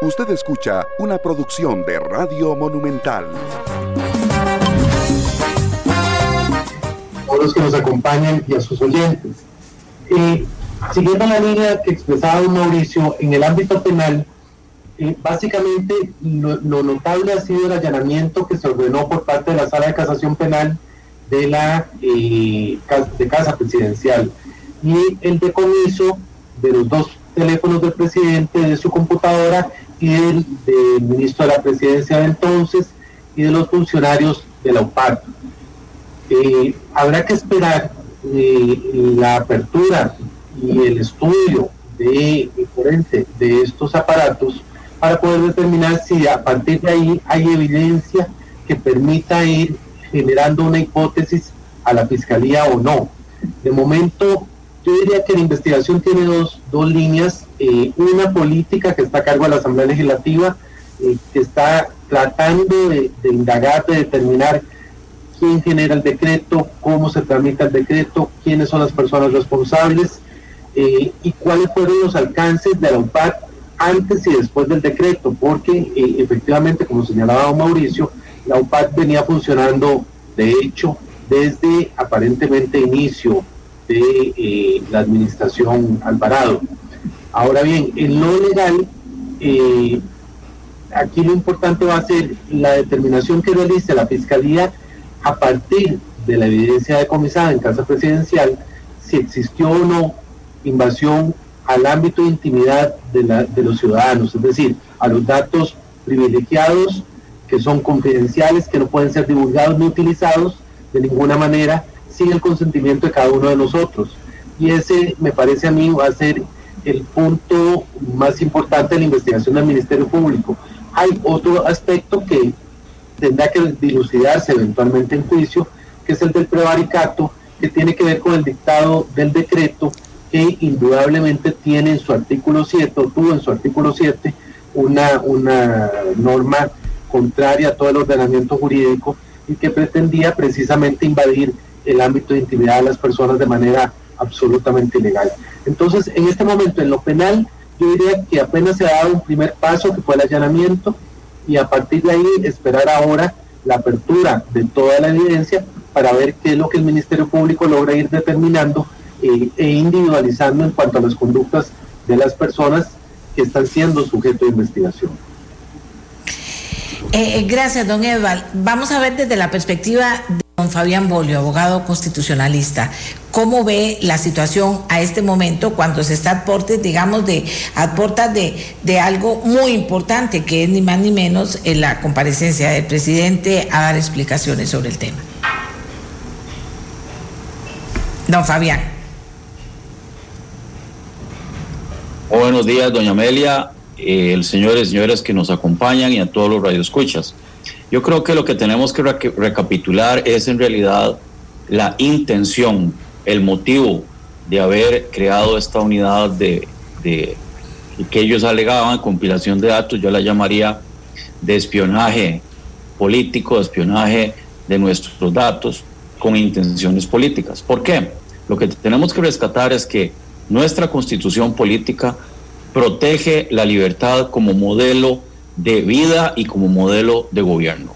Usted escucha una producción de Radio Monumental. A los que nos acompañan y a sus oyentes. Eh, siguiendo la línea que expresaba Mauricio, en el ámbito penal, eh, básicamente lo, notable ha sido el allanamiento que se ordenó por parte de la Sala de Casación Penal de la eh, de Casa Presidencial y el decomiso de los dos teléfonos del presidente, de su computadora y del, ministro de la presidencia de entonces y de los funcionarios de la UPAD. Eh, habrá que esperar eh, la apertura y el estudio de forense de estos aparatos para poder determinar si a partir de ahí hay evidencia que permita ir generando una hipótesis a la fiscalía o no. De momento, yo diría que la investigación tiene dos, dos líneas. Eh, una política que está a cargo de la Asamblea Legislativa, eh, que está tratando de, indagar, de determinar quién genera el decreto, cómo se tramita el decreto, quiénes son las personas responsables eh, y cuáles fueron los alcances de la UPAC antes y después del decreto, porque efectivamente, como señalaba Mauricio, la UPAC venía funcionando, de hecho, desde aparentemente inicio de eh, la administración Alvarado. Ahora bien, en lo legal, eh, aquí lo importante va a ser la determinación que realice la Fiscalía a partir de la evidencia decomisada en casa presidencial, si existió o no invasión al ámbito de intimidad de, de los ciudadanos, es decir, a los datos privilegiados que son confidenciales, que no pueden ser divulgados ni utilizados de ninguna manera sin el consentimiento de cada uno de nosotros. Y ese, me parece a mí, va a ser el punto más importante de la investigación del Ministerio Público. Hay otro aspecto que tendrá que dilucidarse eventualmente en juicio, que es el del prevaricato, que tiene que ver con el dictado del decreto, que indudablemente tiene en su artículo 7, o tuvo en su artículo 7, una, una norma contraria a todo el ordenamiento jurídico y que pretendía precisamente invadir el ámbito de intimidad de las personas de manera absolutamente ilegal. Entonces, en este momento, en lo penal, yo diría que apenas se ha dado un primer paso, que fue el allanamiento, y a partir de ahí esperar ahora la apertura de toda la evidencia para ver qué es lo que el Ministerio Público logra ir determinando eh, e individualizando en cuanto a las conductas de las personas que están siendo sujeto de investigación. Eh, eh, gracias, don Edval. Vamos a ver desde la perspectiva de don Fabián Bolio, abogado constitucionalista, cómo ve la situación a este momento cuando se está a portes, digamos, de, portas de, algo muy importante, que es ni más ni menos en la comparecencia del presidente a dar explicaciones sobre el tema. Don Fabián. buenos días, doña Amelia eh, el señores y señoras que nos acompañan y a todos los radioescuchas. Yo creo que lo que tenemos que recapitular es en realidad la intención, el motivo de haber creado esta unidad de, que ellos alegaban, compilación de datos, yo la llamaría de espionaje político, de espionaje de nuestros datos con intenciones políticas. ¿Por qué? Lo que tenemos que rescatar es que nuestra constitución política protege la libertad como modelo de vida y como modelo de gobierno.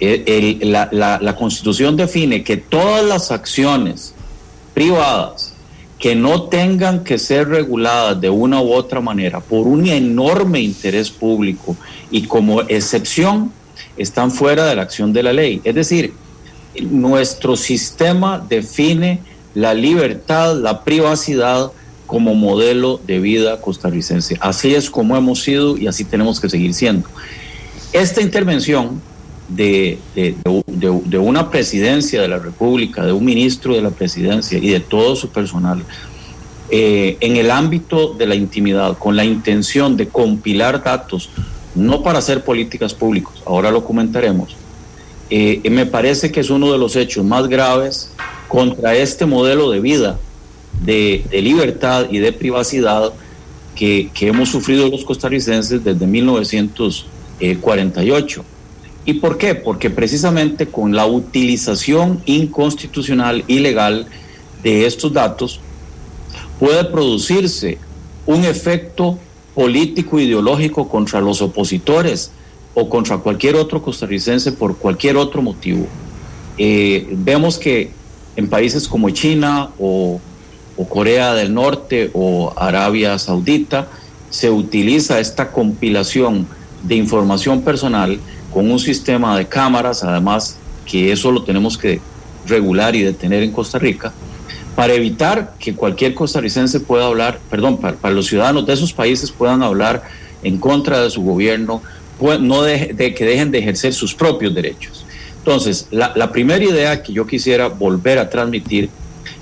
la, constitución define que todas las acciones privadas que no tengan que ser reguladas de una u otra manera por un enorme interés público y como excepción están fuera de la acción de la ley. Es decir, nuestro sistema define la libertad, la privacidad como modelo de vida costarricense. Así es como hemos sido y así tenemos que seguir siendo. Esta intervención de, de, una presidencia de la República, de un ministro de la presidencia y de todo su personal, eh, en el ámbito de la intimidad, con la intención de compilar datos, no para hacer políticas públicas, ahora lo comentaremos, eh, me parece que es uno de los hechos más graves contra este modelo de vida de, libertad y de privacidad que, hemos sufrido los costarricenses desde 1948. ¿Y por qué? Porque precisamente con la utilización inconstitucional, ilegal de estos datos, puede producirse un efecto político ideológico contra los opositores o contra cualquier otro costarricense por cualquier otro motivo. Eh, vemos que en países como China o, o Corea del Norte o Arabia Saudita se utiliza esta compilación de información personal con un sistema de cámaras, además que eso lo tenemos que regular y detener en Costa Rica, para evitar que cualquier costarricense pueda hablar, perdón, para, los ciudadanos de esos países puedan hablar en contra de su gobierno, no de, que dejen de ejercer sus propios derechos. Entonces, la, la primera idea que yo quisiera volver a transmitir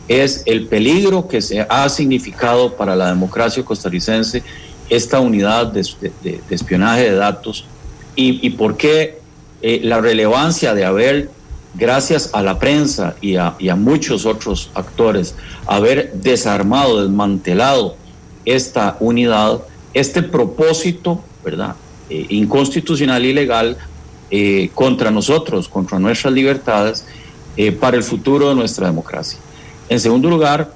es el peligro que se ha significado para la democracia costarricense esta unidad de, espionaje de datos y, por qué eh, la relevancia de haber, gracias a la prensa y a, muchos otros actores, haber desarmado, desmantelado esta unidad, este propósito, ¿verdad? Eh, inconstitucional y legal eh, contra nosotros, contra nuestras libertades, para el futuro de nuestra democracia. En segundo lugar,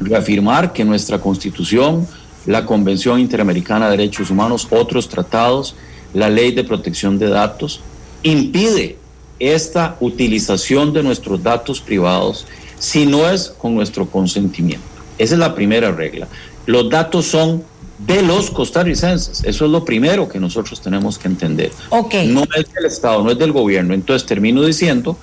reafirmar que nuestra constitución, la Convención Interamericana de Derechos Humanos, otros tratados, la Ley de Protección de Datos, impide esta utilización de nuestros datos privados si no es con nuestro consentimiento. Esa es la primera regla. Los datos son de los costarricenses. Eso es lo primero que nosotros tenemos que entender. No es del Estado, no es del gobierno. Entonces termino diciendo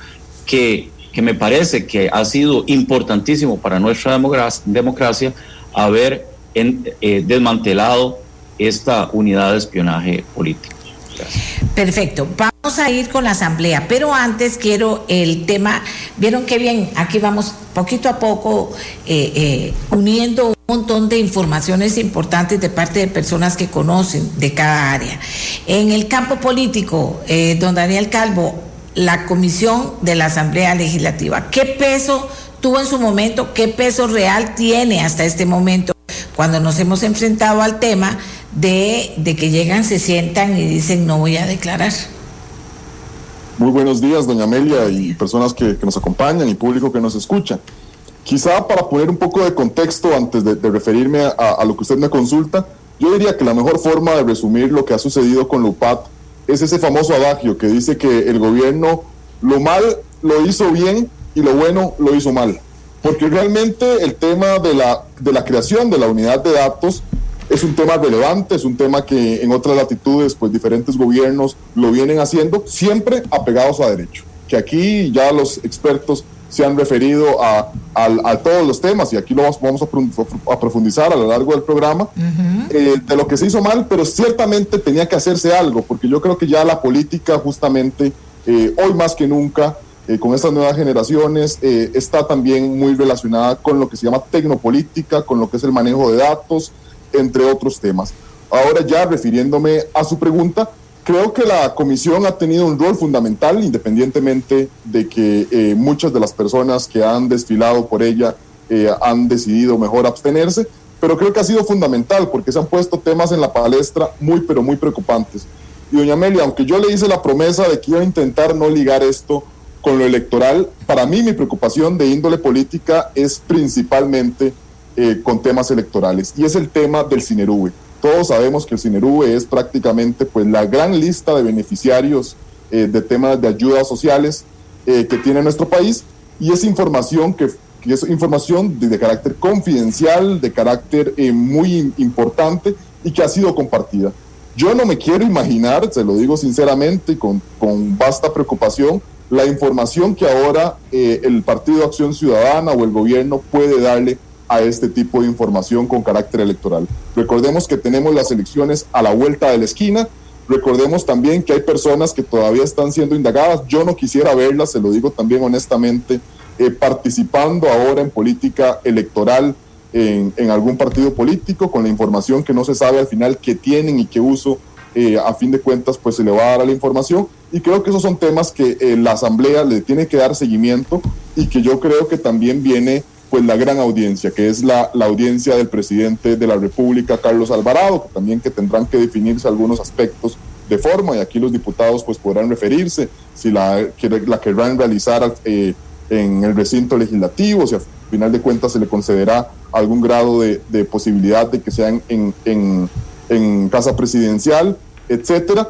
que, que me parece que ha sido importantísimo para nuestra democracia haber eh, desmantelado esta unidad de espionaje político. Perfecto. Vamos a ir con la asamblea, pero antes quiero el tema, vieron qué bien, aquí vamos poquito a poco eh, eh, uniendo un montón de informaciones importantes de parte de personas que conocen de cada área. En el campo político, don Daniel Calvo, la comisión de la Asamblea Legislativa, ¿qué peso tuvo en su momento? ¿Qué peso real tiene hasta este momento? cuando nos hemos enfrentado al tema de, que llegan, se sientan y dicen no voy a declarar. Muy buenos días, doña Amelia, y personas que, nos acompañan y público que nos escucha. Quizá para poner un poco de contexto antes de, referirme a, lo que usted me consulta, yo diría que la mejor forma de resumir lo que ha sucedido con LUPAT es ese famoso adagio que dice que el gobierno lo mal lo hizo bien y lo bueno lo hizo mal. Porque realmente el tema de la, de la creación de la unidad de datos es un tema relevante, es un tema que en otras latitudes, pues diferentes gobiernos lo vienen haciendo, siempre apegados a derecho, que aquí ya los expertos se han referido a, todos los temas y aquí lo vamos, a, profundizar a lo largo del programa eh, de lo que se hizo mal, pero ciertamente tenía que hacerse algo, porque yo creo que ya la política justamente eh, hoy más que nunca eh, con estas nuevas generaciones está también muy relacionada con lo que se llama tecnopolítica, con lo que es el manejo de datos, entre otros temas. Ahora ya refiriéndome a su pregunta, creo que la comisión ha tenido un rol fundamental, independientemente de que eh, muchas de las personas que han desfilado por ella han decidido mejor abstenerse, pero creo que ha sido fundamental porque se han puesto temas en la palestra muy, pero muy preocupantes. Y doña Amelia, aunque yo le hice la promesa de que iba a intentar no ligar esto con lo electoral, para mí mi preocupación de índole política es principalmente eh, con temas electorales y es el tema del Cinerube. Todos sabemos que el Cinerube es prácticamente pues la gran lista de beneficiarios eh, de temas de ayudas sociales eh, que tiene nuestro país y es información que, es información de, carácter confidencial, de carácter muy importante y que ha sido compartida. Yo no me quiero imaginar, se lo digo sinceramente y con, con vasta preocupación, la información que ahora eh, el Partido Acción Ciudadana o el gobierno puede darle a este tipo de información con carácter electoral. Recordemos que tenemos las elecciones a la vuelta de la esquina, recordemos también que hay personas que todavía están siendo indagadas, yo no quisiera verlas, se lo digo también honestamente, eh, participando ahora en política electoral en, en, algún partido político con la información que no se sabe al final qué tienen y qué uso eh, a fin de cuentas pues se le va a dar la información. Y creo que esos son temas que eh, la asamblea le tiene que dar seguimiento y que yo creo que también viene pues la gran audiencia que es la, la audiencia del presidente de la república Carlos Alvarado que también que tendrán que definirse algunos aspectos de forma y aquí los diputados pues podrán referirse si la, la querrán realizar eh, en el recinto legislativo si al final de cuentas se le concederá algún grado de, posibilidad de que sean en, en en Casa Presidencial, etcétera,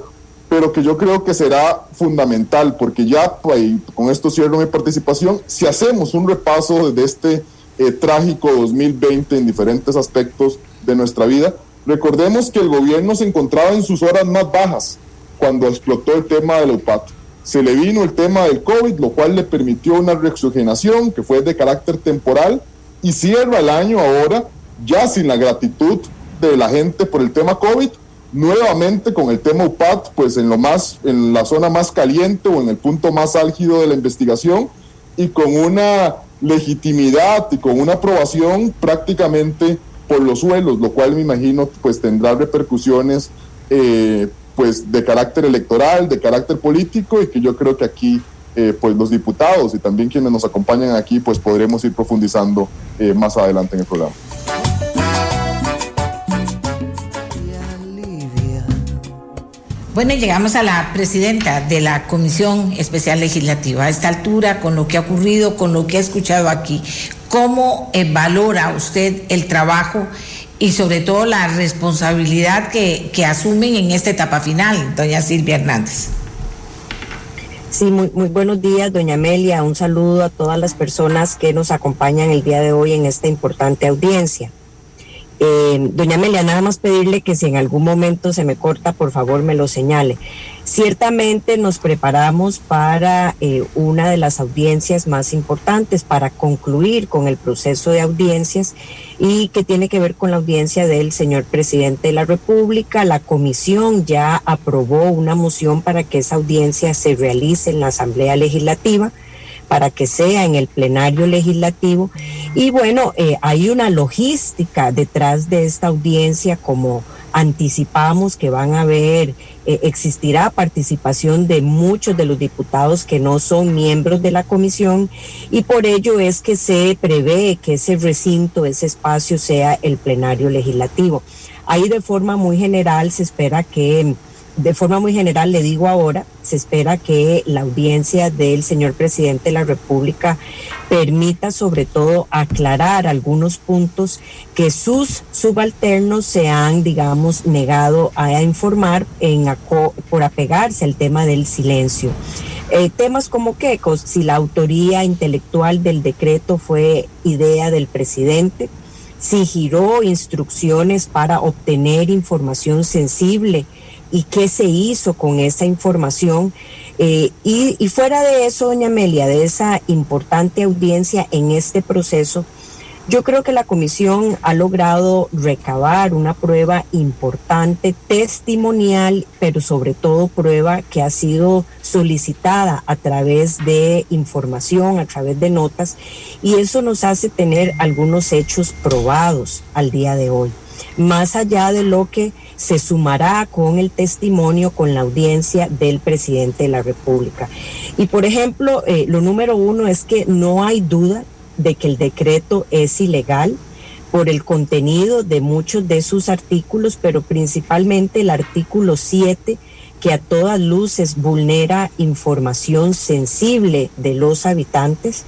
pero que yo creo que será fundamental, porque ya pues, con esto cierro mi participación, si hacemos un repaso de este eh, trágico 2020 en diferentes aspectos de nuestra vida, recordemos que el gobierno se encontraba en sus horas más bajas cuando explotó el tema del UPAT. Se le vino el tema del COVID, lo cual le permitió una reoxigenación que fue de carácter temporal y cierra el año ahora ya sin la gratitud de la gente por el tema COVID, nuevamente con el tema UPAT, pues en lo más, en la zona más caliente o en el punto más álgido de la investigación y con una legitimidad y con una aprobación prácticamente por los suelos, lo cual me imagino pues tendrá repercusiones eh, pues de carácter electoral, de carácter político y que yo creo que aquí eh, pues los diputados y también quienes nos acompañan aquí pues podremos ir profundizando eh, más adelante en el programa. Bueno, llegamos a la presidenta de la Comisión Especial Legislativa. A esta altura, con lo que ha ocurrido, con lo que ha escuchado aquí, ¿cómo valora usted el trabajo y sobre todo la responsabilidad que, asumen en esta etapa final, doña Silvia Hernández? Sí, muy buenos días, doña Amelia. Un saludo a todas las personas que nos acompañan el día de hoy en esta importante audiencia. Eh, doña Amelia, nada más pedirle que si en algún momento se me corta, por favor me lo señale. Ciertamente nos preparamos para eh, una de las audiencias más importantes, para concluir con el proceso de audiencias y que tiene que ver con la audiencia del señor presidente de la República. La comisión ya aprobó una moción para que esa audiencia se realice en la Asamblea Legislativa para que sea en el plenario legislativo. Y bueno, eh, hay una logística detrás de esta audiencia, como anticipamos que van a haber, eh, existirá participación de muchos de los diputados que no son miembros de la comisión y por ello es que se prevé que ese recinto, ese espacio sea el plenario legislativo. Ahí de forma muy general se espera que de forma muy general le digo ahora, se espera que la audiencia del señor presidente de la República permita sobre todo aclarar algunos puntos que sus subalternos se han, digamos, negado a informar por apegarse al tema del silencio. Eh, temas como que si la autoría intelectual del decreto fue idea del presidente, si giró instrucciones para obtener información sensible y qué se hizo con esa información. Eh, y, y, fuera de eso, doña Amelia, de esa importante audiencia en este proceso, yo creo que la comisión ha logrado recabar una prueba importante, testimonial, pero sobre todo prueba que ha sido solicitada a través de información, a través de notas, y eso nos hace tener algunos hechos probados al día de hoy, más allá de lo que se sumará con el testimonio, con la audiencia del presidente de la República. Y por ejemplo, eh, lo número uno es que no hay duda de que el decreto es ilegal por el contenido de muchos de sus artículos, pero principalmente el artículo 7 que a todas luces vulnera información sensible de los habitantes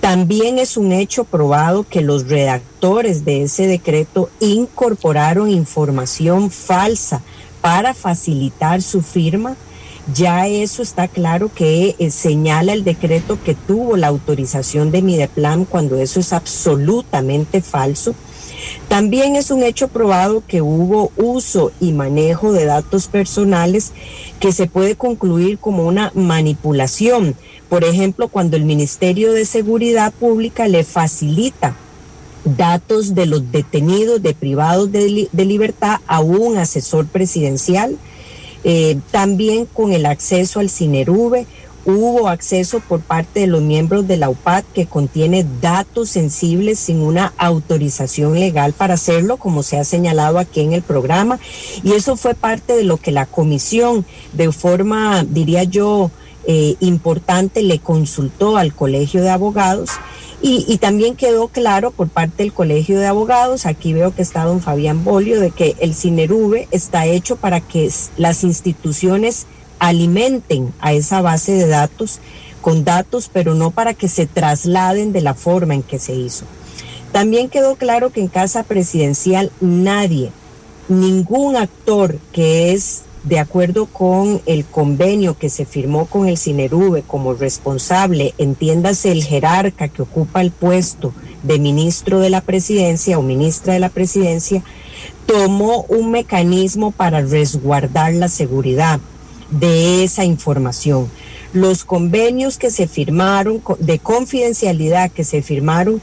también es un hecho probado que los redactores de ese decreto incorporaron información falsa para facilitar su firma. Ya eso está claro que eh, señala el decreto que tuvo la autorización de Mideplan cuando eso es absolutamente falso. También es un hecho probado que hubo uso y manejo de datos personales que se puede concluir como una manipulación por ejemplo, cuando el Ministerio de Seguridad Pública le facilita datos de los detenidos, de privados de, libertad a un asesor presidencial, eh, también con el acceso al CINERUVE, hubo acceso por parte de los miembros de la UPAD que contiene datos sensibles sin una autorización legal para hacerlo, como se ha señalado aquí en el programa. Y eso fue parte de lo que la comisión, de forma, diría yo, eh, importante le consultó al Colegio de Abogados y, también quedó claro por parte del Colegio de Abogados, aquí veo que está don Fabián Bolio, de que el CINERUVE está hecho para que las instituciones alimenten a esa base de datos con datos, pero no para que se trasladen de la forma en que se hizo. También quedó claro que en casa presidencial nadie ningún actor que es de acuerdo con el convenio que se firmó con el Cinerube como responsable, entiéndase el jerarca que ocupa el puesto de ministro de la presidencia o ministra de la presidencia, tomó un mecanismo para resguardar la seguridad de esa información. Los convenios que se firmaron, de confidencialidad que se firmaron,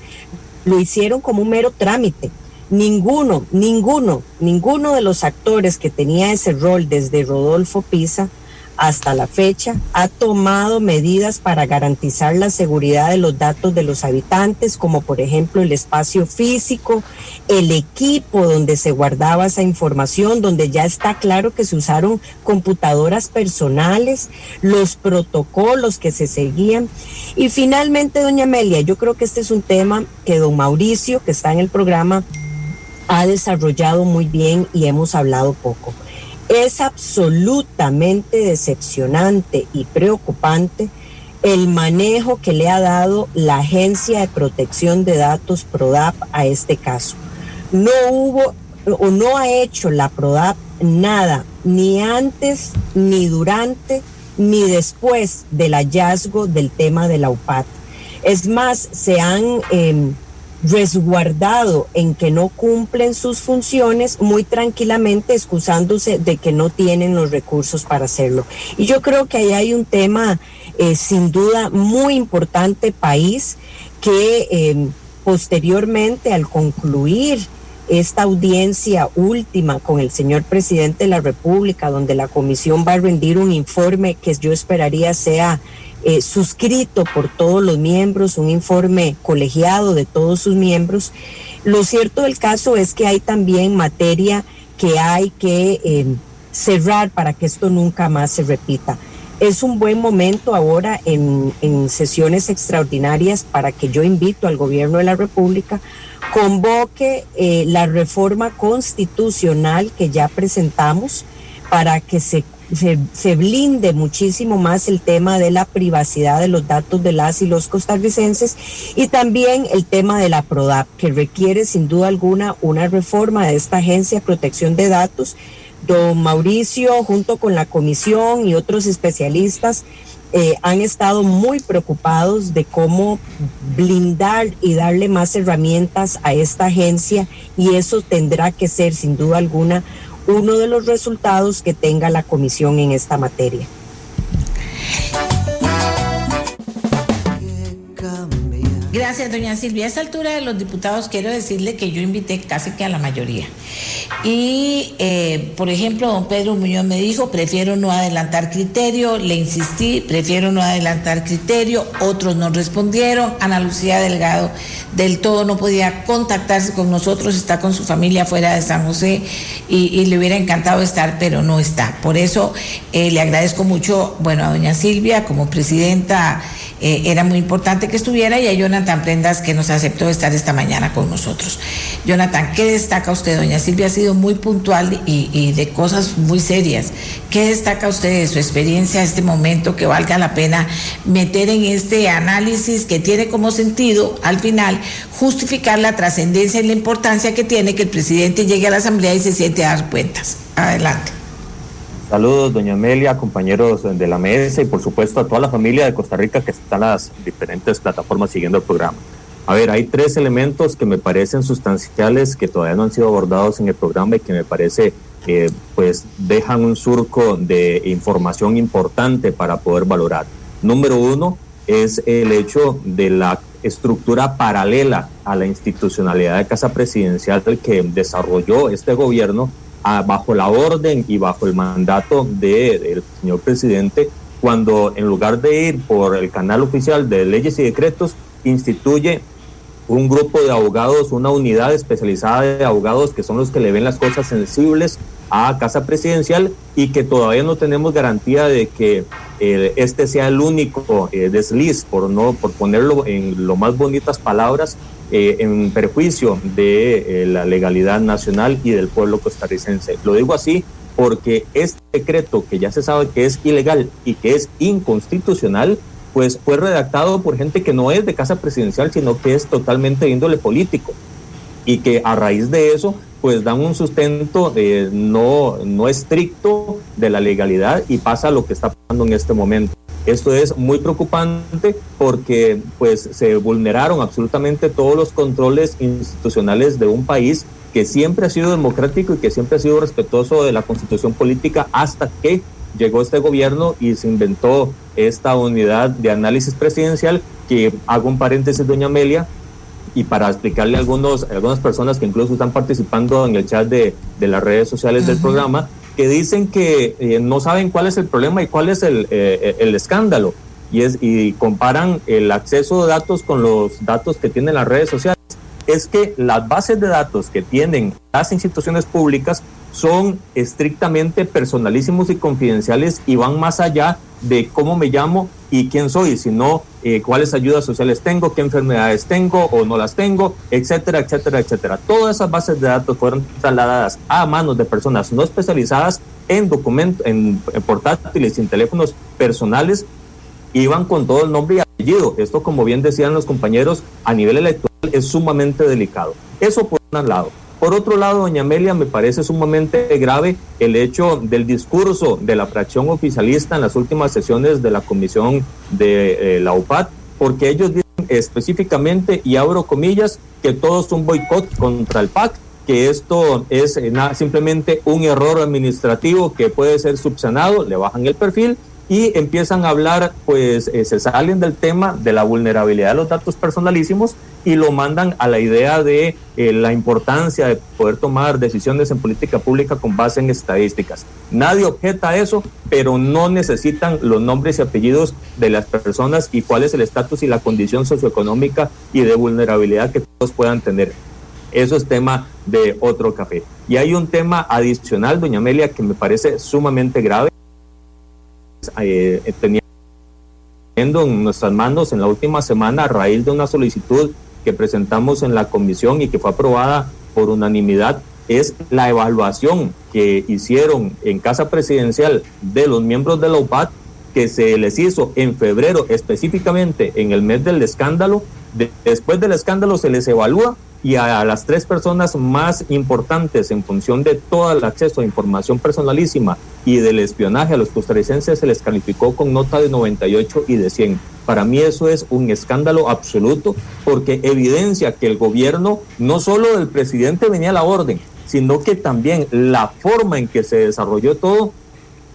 lo hicieron como un mero trámite ninguno, ninguno, ninguno de los actores que tenía ese rol desde Rodolfo Pisa hasta la fecha ha tomado medidas para garantizar la seguridad de los datos de los habitantes, como por ejemplo el espacio físico, el equipo donde se guardaba esa información, donde ya está claro que se usaron computadoras personales, los protocolos que se seguían. Y finalmente, doña Amelia, yo creo que este es un tema que don Mauricio, que está en el programa, ha desarrollado muy bien y hemos hablado poco. Es absolutamente decepcionante y preocupante el manejo que le ha dado la Agencia de Protección de Datos PRODAP a este caso. No hubo o no ha hecho la PRODAP nada, ni antes, ni durante, ni después del hallazgo del tema de la UPAT. Es más, se han em, resguardado en que no cumplen sus funciones muy tranquilamente excusándose de que no tienen los recursos para hacerlo. Y yo creo que ahí hay un tema eh, sin duda muy importante país que em, posteriormente al concluir esta audiencia última con el señor presidente de la República, donde la comisión va a rendir un informe que yo esperaría sea eh, suscrito por todos los miembros, un informe colegiado de todos sus miembros. Lo cierto del caso es que hay también materia que hay que em, cerrar para que esto nunca más se repita. Es un buen momento ahora en, sesiones extraordinarias para que yo invito al gobierno de la República convoque eh, la reforma constitucional que ya presentamos para que se se, blinde muchísimo más el tema de la privacidad de los datos de las y los costarricenses y también el tema de la PRODAP, que requiere sin duda alguna una reforma de esta agencia de protección de datos. Don Mauricio, junto con la comisión y otros especialistas, eh, han estado muy preocupados de cómo blindar y darle más herramientas a esta agencia y eso tendrá que ser sin duda alguna uno de los resultados que tenga la comisión en esta materia. Gracias, doña Silvia. A esta altura de los diputados quiero decirle que yo invité casi que a la mayoría. Y, eh, por ejemplo, don Pedro Muñoz me dijo, prefiero no adelantar criterio, le insistí, prefiero no adelantar criterio, otros no respondieron, Ana Lucía Delgado del todo no podía contactarse con nosotros, está con su familia fuera de San José y, le hubiera encantado estar, pero no está. Por eso eh, le agradezco mucho, bueno, a doña Silvia como presidenta eh, era muy importante que estuviera y a Jonathan Prendas que nos aceptó estar esta mañana con nosotros. Jonathan, ¿qué destaca usted? Doña Silvia ha sido muy puntual y, de cosas muy serias. ¿Qué destaca usted de su experiencia a este momento que valga la pena meter en este análisis que tiene como sentido al final justificar la trascendencia y la importancia que tiene que el presidente llegue a la Asamblea y se siente a dar cuentas? Adelante. Saludos, doña Amelia, compañeros de la mesa y por supuesto a toda la familia de Costa Rica que está en las diferentes plataformas siguiendo el programa. A ver, hay tres elementos que me parecen sustanciales que todavía no han sido abordados en el programa y que me parece que pues dejan un surco de información importante para poder valorar. Número uno es el hecho de la estructura paralela a la institucionalidad de Casa Presidencial que desarrolló este gobierno bajo la orden y bajo el mandato del señor presidente, cuando en lugar de ir por el canal oficial de leyes y decretos, instituye un grupo de abogados, una unidad especializada de abogados que son los que le ven las cosas sensibles a Casa Presidencial y que todavía no tenemos garantía de que eh, este sea el único eh, desliz, por no por ponerlo en lo más bonitas palabras, eh, en perjuicio de la legalidad nacional y del pueblo costarricense. Lo digo así porque este decreto que ya se sabe que es ilegal y que es inconstitucional, pues fue redactado por gente que no es de casa presidencial, sino que es totalmente de índole político y que a raíz de eso pues dan un sustento eh, no, no estricto de la legalidad y pasa lo que está pasando en este momento. Esto es muy preocupante porque pues se vulneraron absolutamente todos los controles institucionales de un país que siempre ha sido democrático y que siempre ha sido respetuoso de la constitución política hasta que llegó este gobierno y se inventó esta unidad de análisis presidencial que hago un paréntesis, doña Amelia, y para explicarle a algunos, algunas personas que incluso están participando en el chat de, de las redes sociales del programa, que dicen que eh, no saben cuál es el problema y cuál es el, eh, el escándalo. Y, es, y comparan el acceso de datos con los datos que tienen las redes sociales. Es que las bases de datos que tienen las instituciones públicas son estrictamente personalísimos y confidenciales y van más allá de cómo me llamo y quién soy, sino eh, cuáles ayudas sociales tengo, qué enfermedades tengo o no las tengo, etcétera, etcétera, etcétera. Todas esas bases de datos fueron trasladadas a manos de personas no especializadas en documentos, en, portátiles y en teléfonos personales, iban con todo el nombre y apellido. Esto, como bien decían los compañeros, a nivel electoral es sumamente delicado. Eso por un lado. Por otro lado, doña Amelia, me parece sumamente grave el hecho del discurso de la fracción oficialista en las últimas sesiones de la comisión de eh, la UPAD, porque ellos dicen específicamente, y abro comillas, que todo es un boicot contra el PAC, que esto es eh, simplemente un error administrativo que puede ser subsanado, le bajan el perfil y empiezan a hablar, pues eh, se salen del tema de la vulnerabilidad de los datos personalísimos y lo mandan a la idea de eh, la importancia de poder tomar decisiones en política pública con base en estadísticas. Nadie objeta eso, pero no necesitan los nombres y apellidos de las personas y cuál es el estatus y la condición socioeconómica y de vulnerabilidad que todos puedan tener. Eso es tema de otro café. Y hay un tema adicional, doña Amelia, que me parece sumamente grave. Eh, teniendo en nuestras manos en la última semana a raíz de una solicitud que presentamos en la comisión y que fue aprobada por unanimidad es la evaluación que hicieron en Casa Presidencial de los miembros de la UPAD que se les hizo en febrero específicamente en el mes del escándalo. después del escándalo se les evalúa y a, las tres personas más importantes en función de todo el acceso a información personalísima y del espionaje a los costarricenses se les calificó con nota de 98 y de 100. Para mí eso es un escándalo absoluto porque evidencia que el gobierno, no solo del presidente venía a la orden, sino que también la forma en que se desarrolló todo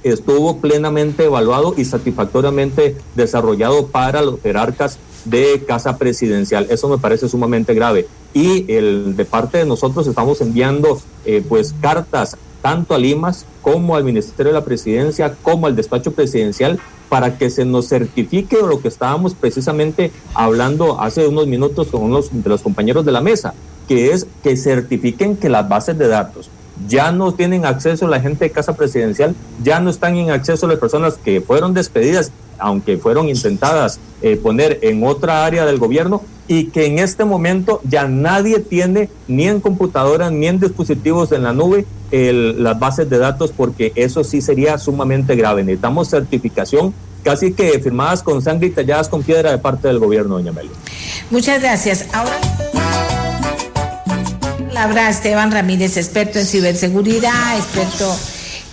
estuvo plenamente evaluado y satisfactoriamente desarrollado para los jerarcas de casa presidencial. Eso me parece sumamente grave. Y el, de parte de nosotros estamos enviando eh, pues cartas tanto a Limas como al Ministerio de la Presidencia como al despacho presidencial para que se nos certifique lo que estábamos precisamente hablando hace unos minutos con unos de los compañeros de la mesa, que es que certifiquen que las bases de datos ya no tienen acceso la gente de casa presidencial, ya no están en acceso las personas que fueron despedidas, aunque fueron intentadas eh, poner en otra área del gobierno, y que en este momento ya nadie tiene ni en computadoras ni en dispositivos en la nube las bases de datos, porque eso sí sería sumamente grave. Necesitamos certificación casi que firmadas con sangre y talladas con piedra de parte del gobierno, doña Meli. Muchas gracias. Ahora palabra Esteban Ramírez, experto en ciberseguridad, experto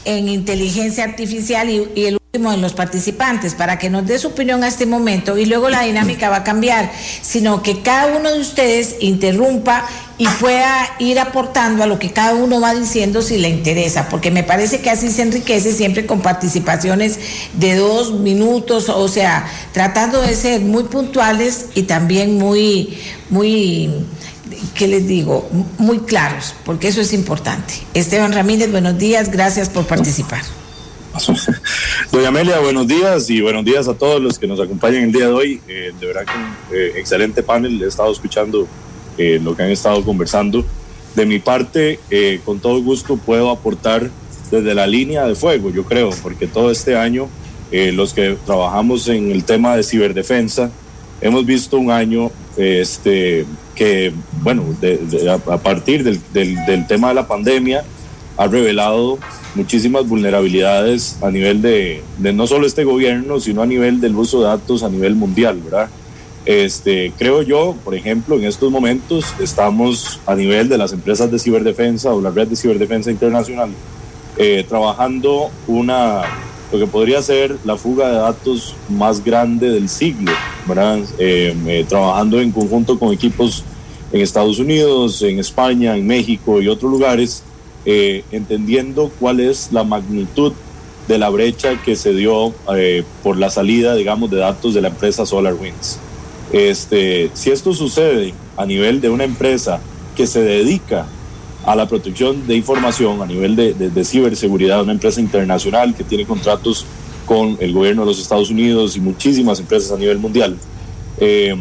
en inteligencia artificial y, el último de los participantes, para que nos dé su opinión a este momento y luego la dinámica va a cambiar, sino que cada uno de ustedes interrumpa y pueda ir aportando a lo que cada uno va diciendo si le interesa, porque me parece que así se enriquece siempre con participaciones de dos minutos, o sea, tratando de ser muy puntuales y también muy, muy ¿qué les digo? Muy claros, porque eso es importante. Esteban Ramírez, buenos días, gracias por participar. Doña Amelia, buenos días y buenos días a todos los que nos acompañan el día de hoy. Eh, de verdad que eh, excelente panel, he estado escuchando eh, lo que han estado conversando. De mi parte, con todo gusto puedo aportar desde la línea de fuego, yo creo, porque todo este año los que trabajamos en el tema de ciberdefensa hemos visto un año este, que, bueno, a, partir del, del, tema de la pandemia, ha revelado muchísimas vulnerabilidades a nivel de, de, no solo este gobierno, sino a nivel del uso de datos a nivel mundial, ¿verdad? Este, creo yo, por ejemplo, en estos momentos estamos a nivel de las empresas de ciberdefensa o la red de ciberdefensa internacional eh, trabajando una, lo que podría ser la fuga de datos más grande del siglo, ¿verdad? Eh, eh, trabajando en conjunto con equipos en Estados Unidos, en España, en México y otros lugares, entendiendo cuál es la magnitud de la brecha que se dio por la salida, digamos, de datos de la empresa SolarWinds. Este, si esto sucede a nivel de una empresa que se dedica a la protección de información a nivel de, de, ciberseguridad, una empresa internacional que tiene contratos con el gobierno de los Estados Unidos y muchísimas empresas a nivel mundial. Eh,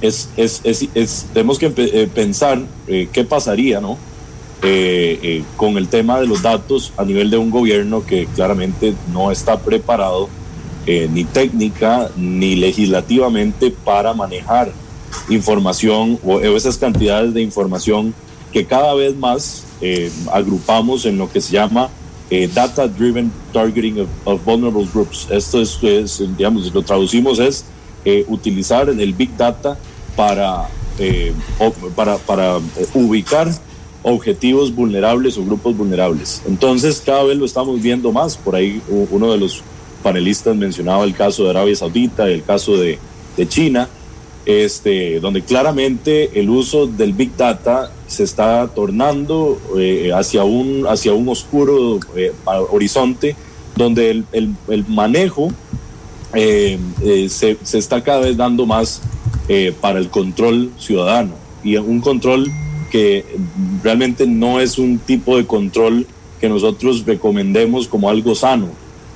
es, es, es, tenemos que eh, pensar eh, qué pasaría ¿no? con el tema de los datos a nivel de un gobierno que claramente no está preparado ni técnica ni legislativamente para manejar información o esas cantidades de información que cada vez más eh, agrupamos en lo que se llama eh, Data Driven Targeting of, Vulnerable Groups. Esto es, digamos, lo traducimos es eh, utilizar el Big Data para, para, para ubicar objetivos vulnerables o grupos vulnerables. Entonces, cada vez lo estamos viendo más. Por ahí uno de los panelistas mencionaba el caso de Arabia Saudita, el caso de China este, donde claramente el uso del Big Data se está tornando eh, hacia, un, hacia un oscuro eh, horizonte, donde el, el, manejo eh, se, se, está cada vez dando más para el control ciudadano y un control que realmente no es un tipo de control que nosotros recomendemos como algo sano.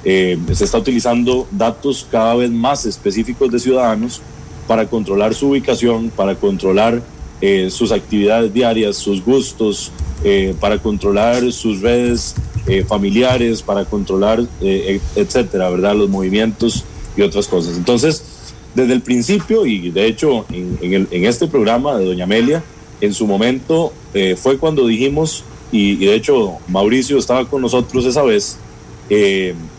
se está utilizando datos cada vez más específicos de ciudadanos para controlar su ubicación, para controlar eh, sus actividades diarias, sus gustos, eh, para controlar sus redes eh, familiares, para controlar, etcétera, ¿verdad? Los movimientos y otras cosas. Entonces, desde el principio, y de hecho en, este programa de Doña Amelia, en su momento fue cuando dijimos, y, y, de hecho Mauricio estaba con nosotros esa vez,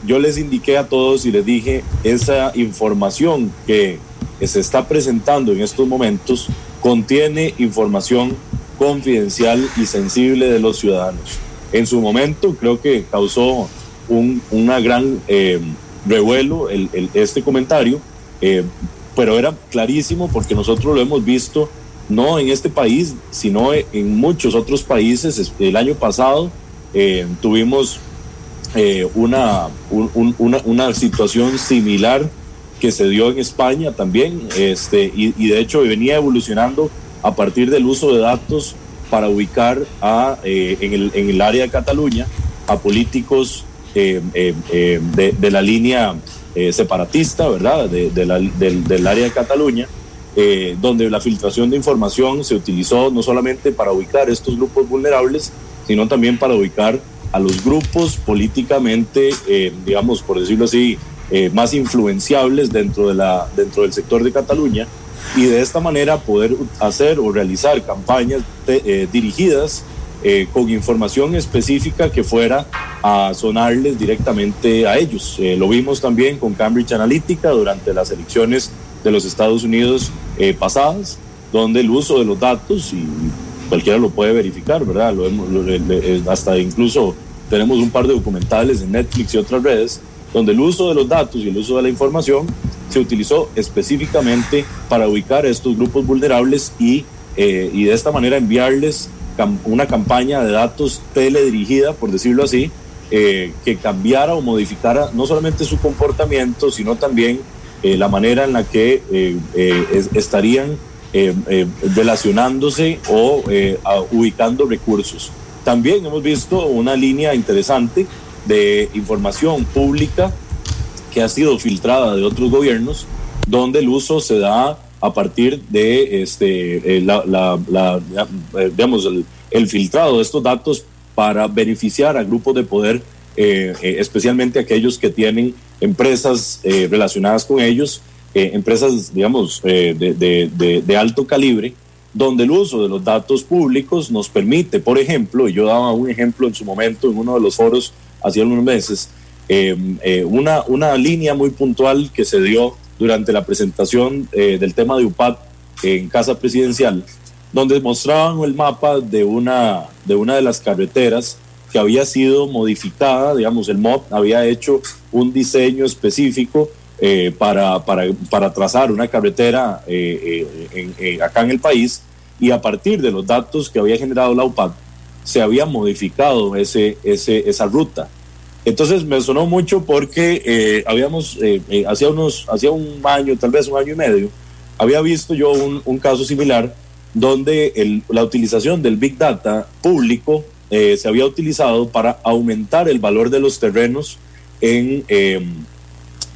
yo les indiqué a todos y les dije esa información que que se está presentando en estos momentos contiene información confidencial y sensible de los ciudadanos. En su momento creo que causó un una gran eh, revuelo el, este comentario, eh, pero era clarísimo porque nosotros lo hemos visto no en este país, sino en muchos otros países. El año pasado eh, tuvimos una, una, una situación similar que se dio en España también, este, y, de hecho venía evolucionando a partir del uso de datos para ubicar a, eh, en, el, en, el, área de Cataluña a políticos eh, eh, de, de, la línea separatista, ¿verdad?, de, de la, del, del, área de Cataluña, donde la filtración de información se utilizó no solamente para ubicar estos grupos vulnerables, sino también para ubicar a los grupos políticamente, digamos, por decirlo así, eh, más influenciables dentro, de la, dentro del sector de Cataluña y de esta manera poder hacer o realizar campañas eh, dirigidas eh, con información específica que fuera a sonarles directamente a ellos. lo vimos también con Cambridge Analytica durante las elecciones de los Estados Unidos pasadas, donde el uso de los datos, y cualquiera lo puede verificar, ¿verdad? Lo hasta incluso tenemos un par de documentales en Netflix y otras redes, donde el uso de los datos y el uso de la información se utilizó específicamente para ubicar a estos grupos vulnerables y, eh, y de esta manera enviarles una campaña de datos teledirigida, por decirlo así, eh, que cambiara o modificara no solamente su comportamiento, sino también eh, la manera en la que estarían relacionándose o ubicando recursos. También hemos visto una línea interesante de información pública que ha sido filtrada de otros gobiernos, donde el uso se da a partir de este, eh, la, eh, digamos, el, filtrado de estos datos para beneficiar a grupos de poder, eh, especialmente aquellos que tienen empresas relacionadas con ellos, empresas, digamos, de, de, de, alto calibre, donde el uso de los datos públicos nos permite, por ejemplo, y yo daba un ejemplo en su momento en uno de los foros hace algunos meses, eh, eh, una, una línea muy puntual que se dio durante la presentación eh, del tema de UPAD en Casa Presidencial, donde mostraban el mapa de una, de una de las carreteras que había sido modificada, digamos, el MOP había hecho un diseño específico eh, para, para, para, trazar una carretera eh, acá en el país y a partir de los datos que había generado la UPAD, se había modificado ese, ese, esa ruta. Entonces me sonó mucho porque eh, habíamos, eh, eh, hacía, unos, hacía un año, tal vez un año y medio, había visto yo un, caso similar donde la utilización del Big Data público se había utilizado para aumentar el valor de los terrenos en, em,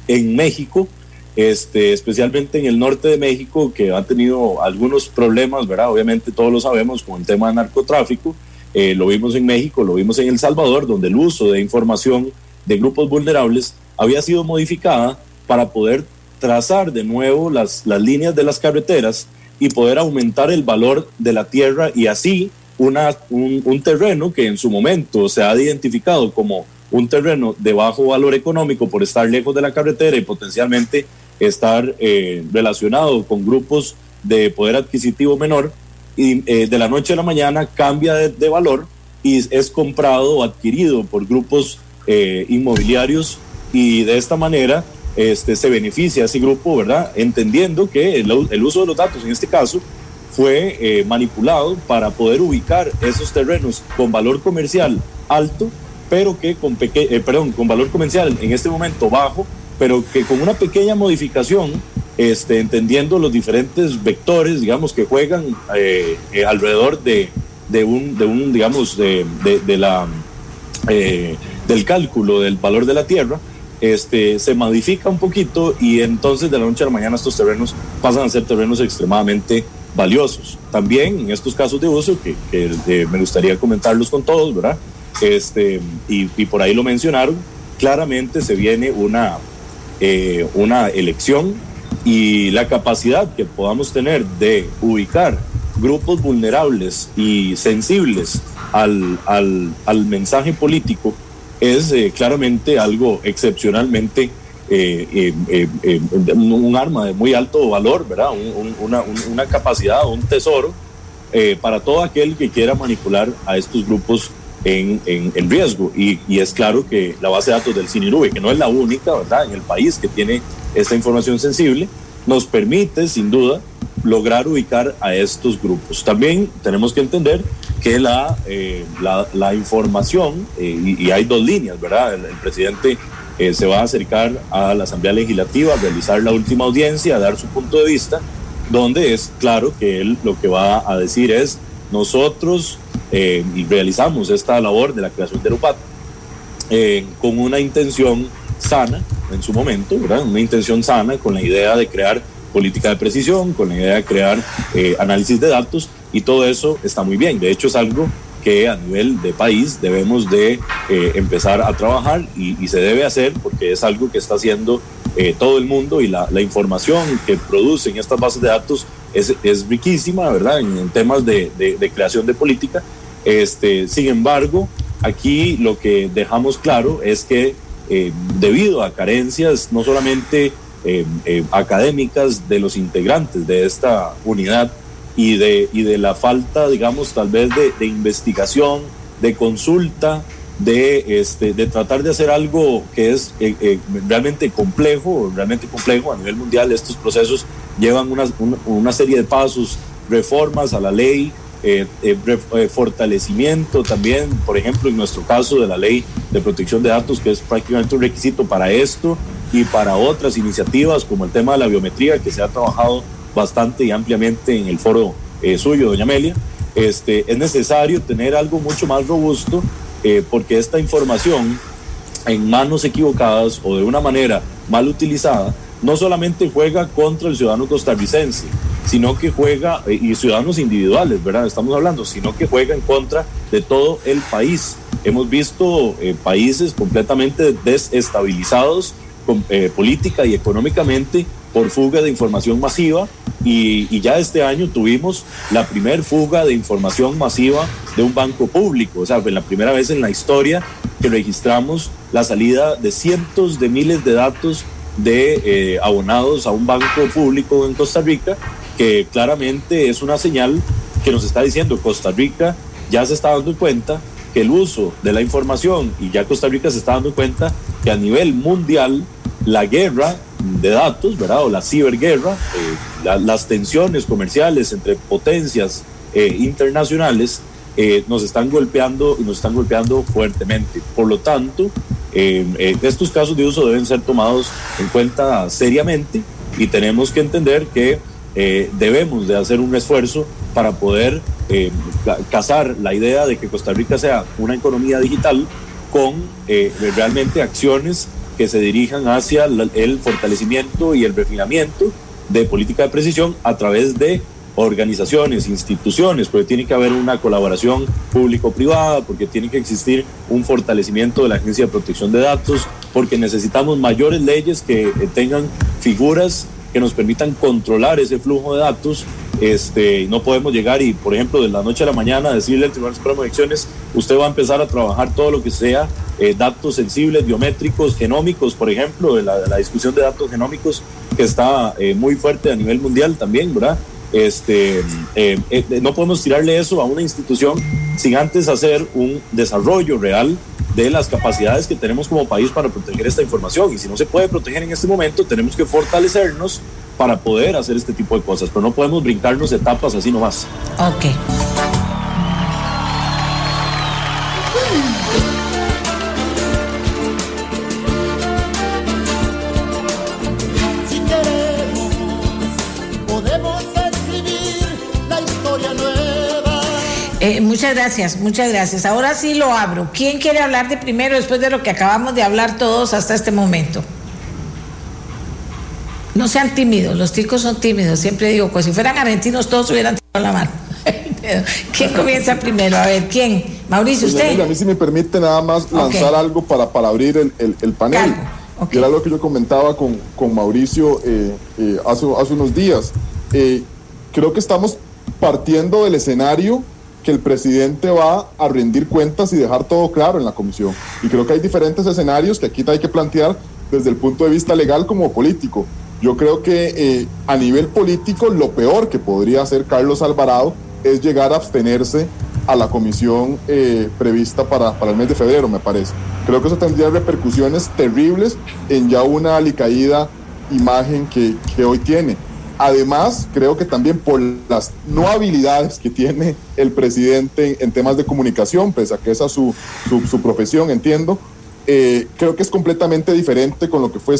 en México, este, especialmente en el norte de México, que ha tenido algunos problemas, ¿verdad? Obviamente todos lo sabemos con el tema de narcotráfico eh, lo vimos en México, lo vimos en El Salvador, donde el uso de información de grupos vulnerables había sido modificada para poder trazar de nuevo las, las líneas de las carreteras y poder aumentar el valor de la tierra y así una, un, terreno que en su momento se ha identificado como un terreno de bajo valor económico por estar lejos de la carretera y potencialmente estar eh, relacionado con grupos de poder adquisitivo menor, y eh, de la noche a la mañana cambia de, valor y es comprado o adquirido por grupos eh, inmobiliarios y de esta manera este, se beneficia a ese grupo, ¿verdad? Entendiendo que el, uso de los datos en este caso fue eh, manipulado para poder ubicar esos terrenos con valor comercial alto, pero que con, perdón, con valor comercial en este momento bajo, pero que con una pequeña modificación este, entendiendo los diferentes vectores, digamos, que juegan eh, eh, alrededor de, un, digamos, de, la, eh, del cálculo del valor de la tierra, este, se modifica un poquito y entonces de la noche a la mañana estos terrenos pasan a ser terrenos extremadamente valiosos. También en estos casos de uso, que, que me gustaría comentarlos con todos, ¿verdad? Este, y, y, por ahí lo mencionaron, claramente se viene una, una elección y la capacidad que podamos tener de ubicar grupos vulnerables y sensibles al, al, al mensaje político es eh, claramente algo excepcionalmente eh, eh, un arma de muy alto valor, ¿verdad? una, una, capacidad, un tesoro para todo aquel que quiera manipular a estos grupos en, en, riesgo. Y, y, es claro que la base de datos del CINIRUBE, que no es la única, ¿verdad?, en el país que tiene esta información sensible, nos permite, sin duda, lograr ubicar a estos grupos. También tenemos que entender que la, eh, la, información, eh, y, hay dos líneas, ¿verdad? El, presidente eh, se va a acercar a la Asamblea Legislativa a realizar la última audiencia, a dar su punto de vista, donde es claro que él lo que va a decir es, nosotros y realizamos esta labor de la creación del UPAT con una intención sana en su momento. Una intención sana con la idea de crear política de precisión, con la idea de crear eh, análisis de datos y todo eso está muy bien. De hecho es algo que a nivel de país debemos de eh, empezar a trabajar y, se debe hacer porque es algo que está haciendo eh, todo el mundo y la, información que producen estas bases de datos es, es riquísima, ¿verdad? En, temas de, de, de, creación de política. Este, sin embargo, aquí lo que dejamos claro es que eh, debido a carencias no solamente eh, eh, académicas de los integrantes de esta unidad y de, y de la falta, digamos, tal vez de, investigación, de consulta, de, este, de tratar de hacer algo que es realmente complejo, realmente complejo a nivel mundial. Estos procesos llevan una, una serie de pasos, reformas a la ley, eh, eh, eh, fortalecimiento también, por ejemplo, en nuestro caso de la ley de protección de datos, que es prácticamente un requisito para esto y para otras iniciativas como el tema de la biometría, que se ha trabajado bastante y ampliamente en el foro suyo, doña Amelia. Este, es necesario tener algo mucho más robusto porque esta información en manos equivocadas o de una manera mal utilizada no solamente juega contra el ciudadano costarricense, sino que juega, eh, y ciudadanos individuales, ¿verdad? Estamos hablando, sino que juega en contra de todo el país. Hemos visto eh, países completamente desestabilizados eh, política y económicamente por fuga de información masiva y, y, ya este año tuvimos la primera fuga de información masiva de un banco público, o sea, fue la primera vez en la historia que registramos la salida de cientos de miles de datos de eh, abonados a un banco público en Costa Rica, que claramente es una señal que nos está diciendo Costa Rica ya se está dando cuenta que el uso de la información y ya Costa Rica se está dando cuenta que a nivel mundial la guerra de datos, ¿verdad? O la ciberguerra, eh, las tensiones comerciales entre potencias eh, internacionales eh, nos están golpeando y nos están golpeando fuertemente. Por lo tanto, estos casos de uso deben ser tomados en cuenta seriamente y tenemos que entender que debemos de hacer un esfuerzo para poder casar la idea de que Costa Rica sea una economía digital con realmente acciones que se dirijan hacia el fortalecimiento y el refinamiento de política de precisión a través de organizaciones, instituciones, porque tiene que haber una colaboración público-privada, porque tiene que existir un fortalecimiento de la Agencia de Protección de Datos, porque necesitamos mayores leyes que tengan figuras que nos permitan controlar ese flujo de datos este, no podemos llegar y, por ejemplo, de la noche a la mañana decirle al Tribunal Supremo de Elecciones, usted va a empezar a trabajar todo lo que sea eh, datos sensibles, biométricos, genómicos, por ejemplo, de la, discusión de datos genómicos que está eh, muy fuerte a nivel mundial también, ¿verdad? Este, eh, no podemos tirarle eso a una institución sin antes hacer un desarrollo real de las capacidades que tenemos como país para proteger esta información. Y si no se puede proteger en este momento, tenemos que fortalecernos para poder hacer este tipo de cosas, pero no podemos brincarnos etapas así nomás. Ok. Muchas gracias, muchas gracias. Ahora sí lo abro. ¿Quién quiere hablar de primero después de lo que acabamos de hablar todos hasta este momento? No sean tímidos, los ticos son tímidos. Siempre digo, pues si fueran argentinos todos hubieran tirado la mano. ¿Quién comienza primero? A ver, ¿quién? Mauricio, usted. a mí si me permite nada más lanzar algo para, para abrir el, panel. era lo que yo comentaba con, Mauricio eh, eh, hace, hace unos días. Eh, creo que estamos partiendo del escenario que el presidente va a rendir cuentas y dejar todo claro en la comisión. Y creo que hay diferentes escenarios que aquí hay que plantear desde el punto de vista legal como político. Yo creo que eh, a nivel político lo peor que podría hacer Carlos Alvarado es llegar a abstenerse a la comisión eh, prevista para, para, el mes de febrero, me parece. Creo que eso tendría repercusiones terribles en ya una alicaída imagen que, que hoy tiene. Además, creo que también por las no habilidades que tiene el presidente en, temas de comunicación, pese a que esa es su, su, profesión, entiendo, eh, creo que es completamente diferente con lo que fue,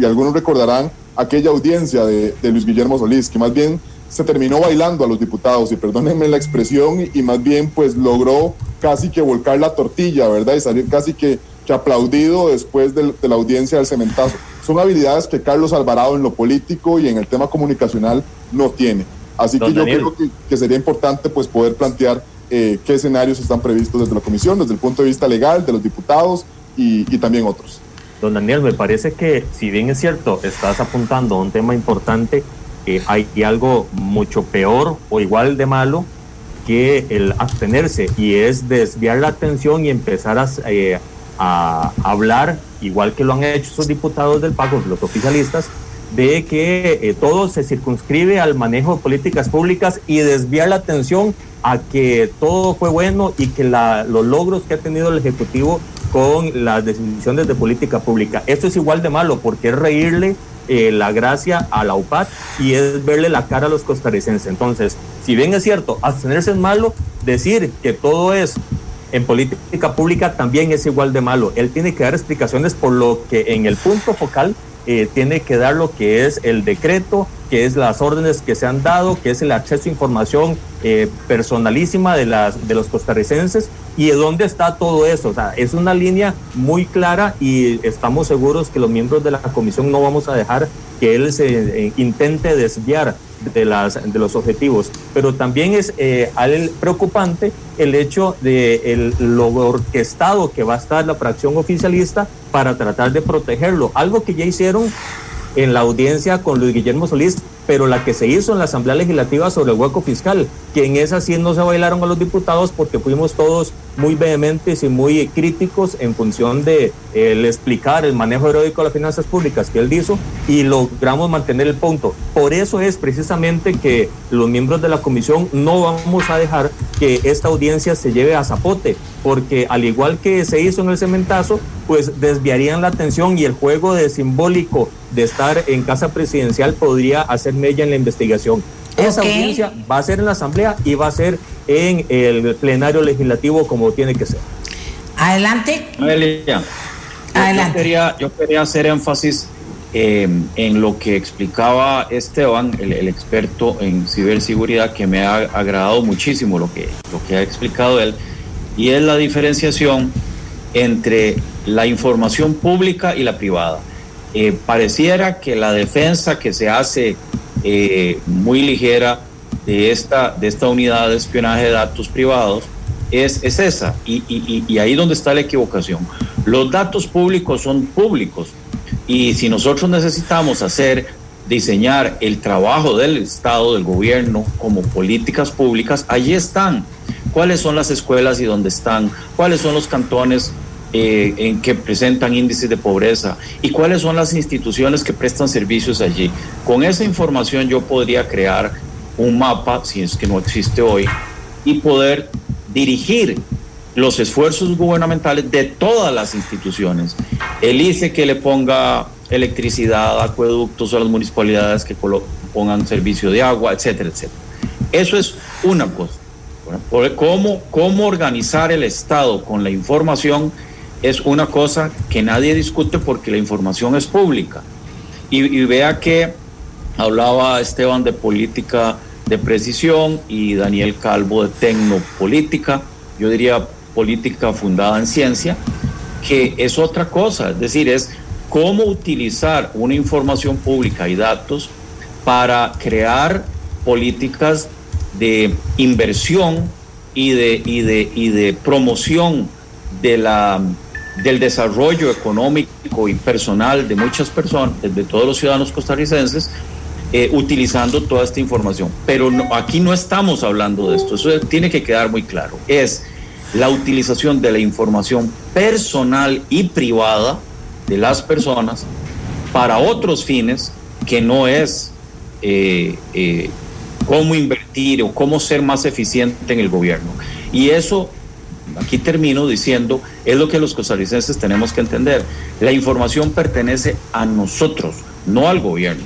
y, algunos recordarán, aquella audiencia de, Luis Guillermo Solís, que más bien se terminó bailando a los diputados, y perdónenme la expresión, y, más bien pues logró casi que volcar la tortilla, ¿verdad? Y salir casi que, que aplaudido después de, la audiencia del cementazo. Son habilidades que Carlos Alvarado en lo político y en el tema comunicacional no tiene. Así que yo creo que, sería importante pues poder plantear eh, qué escenarios están previstos desde la comisión, desde el punto de vista legal, de los diputados, y, también otros. Don Daniel, me parece que si bien es cierto, estás apuntando a un tema importante, eh, hay algo mucho peor o igual de malo que el abstenerse y es desviar la atención y empezar a, eh, a hablar, igual que lo han hecho sus diputados del PACO, los oficialistas, de que eh, todo se circunscribe al manejo de políticas públicas y desviar la atención a que todo fue bueno y que los logros que ha tenido el Ejecutivo con las decisiones de política pública. Esto es igual de malo porque es reírle eh, la gracia a la UPAD y es verle la cara a los costarricenses. Entonces, si bien es cierto, abstenerse es malo, decir que todo es en política pública también es igual de malo. Él tiene que dar explicaciones por lo que en el punto focal eh, tiene que dar lo que es el decreto, que es las órdenes que se han dado, que es el acceso a información eh, personalísima de, las, de los costarricenses y de dónde está todo eso. O sea, es una línea muy clara y estamos seguros que los miembros de la comisión no vamos a dejar que él se eh, intente desviar de, las, de los objetivos. Pero también es eh, preocupante el hecho de el, lo orquestado que va a estar la fracción oficialista para tratar de protegerlo. Algo que ya hicieron en la audiencia con Luis Guillermo Solís, pero la que se hizo en la Asamblea Legislativa sobre el hueco fiscal, que en esa sí no se bailaron a los diputados porque fuimos todos muy vehementes y muy críticos en función de el explicar el manejo heroico de las finanzas públicas que él hizo y logramos mantener el punto. Por eso es precisamente que los miembros de la comisión no vamos a dejar que esta audiencia se lleve a zapote, porque al igual que se hizo en el cementazo, pues desviarían la atención y el juego de simbólico de estar en casa presidencial podría hacer mella en la investigación. Esa audiencia va a ser en la Asamblea y va a ser en el plenario legislativo como tiene que ser. Adelante. Adelante. Yo, quería, yo quería hacer énfasis eh, en lo que explicaba Esteban, el, experto en ciberseguridad, que me ha agradado muchísimo lo que, lo que ha explicado él, y es la diferenciación entre la información pública y la privada. Eh, pareciera que la defensa que se hace eh, muy ligera de esta, de esta unidad de espionaje de datos privados es, es esa, y, y, y ahí donde está la equivocación. Los datos públicos son públicos, y si nosotros necesitamos hacer, diseñar el trabajo del Estado, del gobierno, como políticas públicas, allí están. ¿Cuáles son las escuelas y dónde están? ¿Cuáles son los cantones eh, en que presentan índices de pobreza y cuáles son las instituciones que prestan servicios allí. Con esa información yo podría crear un mapa, si es que no existe hoy, y poder dirigir los esfuerzos gubernamentales de todas las instituciones. El ICE que le ponga electricidad, acueductos a las municipalidades que pongan servicio de agua, etcétera, etcétera. Eso es una cosa. ¿Cómo, cómo organizar el Estado con la información es una cosa que nadie discute porque la información es pública. Y, vea que hablaba Esteban de política de precisión y Daniel Calvo de tecnopolítica, yo diría política fundada en ciencia, que es otra cosa, es decir, es cómo utilizar una información pública y datos para crear políticas de inversión y de, y de, y de promoción de la del desarrollo económico y personal de muchas personas, de todos los ciudadanos costarricenses, eh, utilizando toda esta información. Pero aquí no estamos hablando de esto, eso tiene que quedar muy claro. Es la utilización de la información personal y privada de las personas para otros fines que no es eh, eh, cómo invertir o cómo ser más eficiente en el gobierno. Y eso aquí termino diciendo, es lo que los costarricenses tenemos que entender. La información pertenece a nosotros, no al gobierno.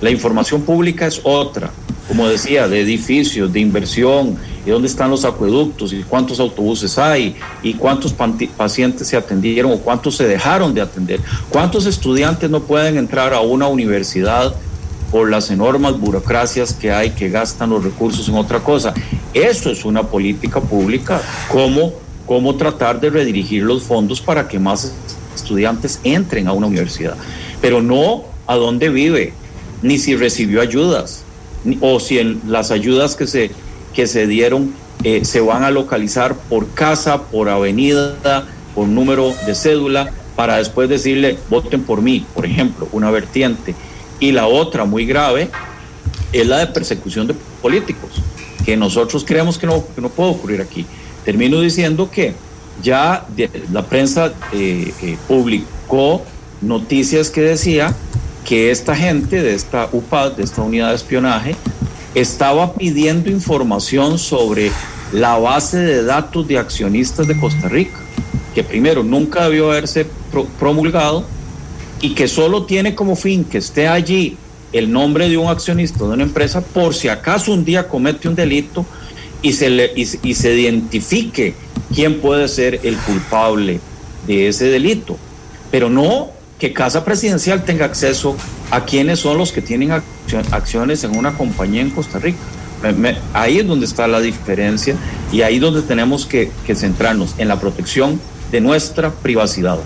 La información pública es otra, como decía, de edificios, de inversión, y dónde están los acueductos, y cuántos autobuses hay, y cuántos pacientes se atendieron o cuántos se dejaron de atender, cuántos estudiantes no pueden entrar a una universidad por las enormes burocracias que hay que gastan los recursos en otra cosa. Eso es una política pública, cómo, cómo tratar de redirigir los fondos para que más estudiantes entren a una universidad, pero no a dónde vive, ni si recibió ayudas, o si las ayudas que se, que se dieron eh, se van a localizar por casa, por avenida, por número de cédula, para después decirle, voten por mí, por ejemplo, una vertiente y la otra muy grave es la de persecución de políticos, que nosotros creemos que no, no puede ocurrir aquí. Termino diciendo que ya la prensa eh, eh, publicó noticias que decía que esta gente de esta UPAD, de esta unidad de espionaje, estaba pidiendo información sobre la base de datos de accionistas de Costa Rica, que primero nunca debió haberse promulgado y que solo tiene como fin que esté allí el nombre de un accionista de una empresa por si acaso un día comete un delito y se, le, y, se identifique quién puede ser el culpable de ese delito. Pero no que Casa Presidencial tenga acceso a quienes son los que tienen acciones en una compañía en Costa Rica. ahí es donde está la diferencia y ahí donde tenemos que, que centrarnos en la protección de nuestra privacidad.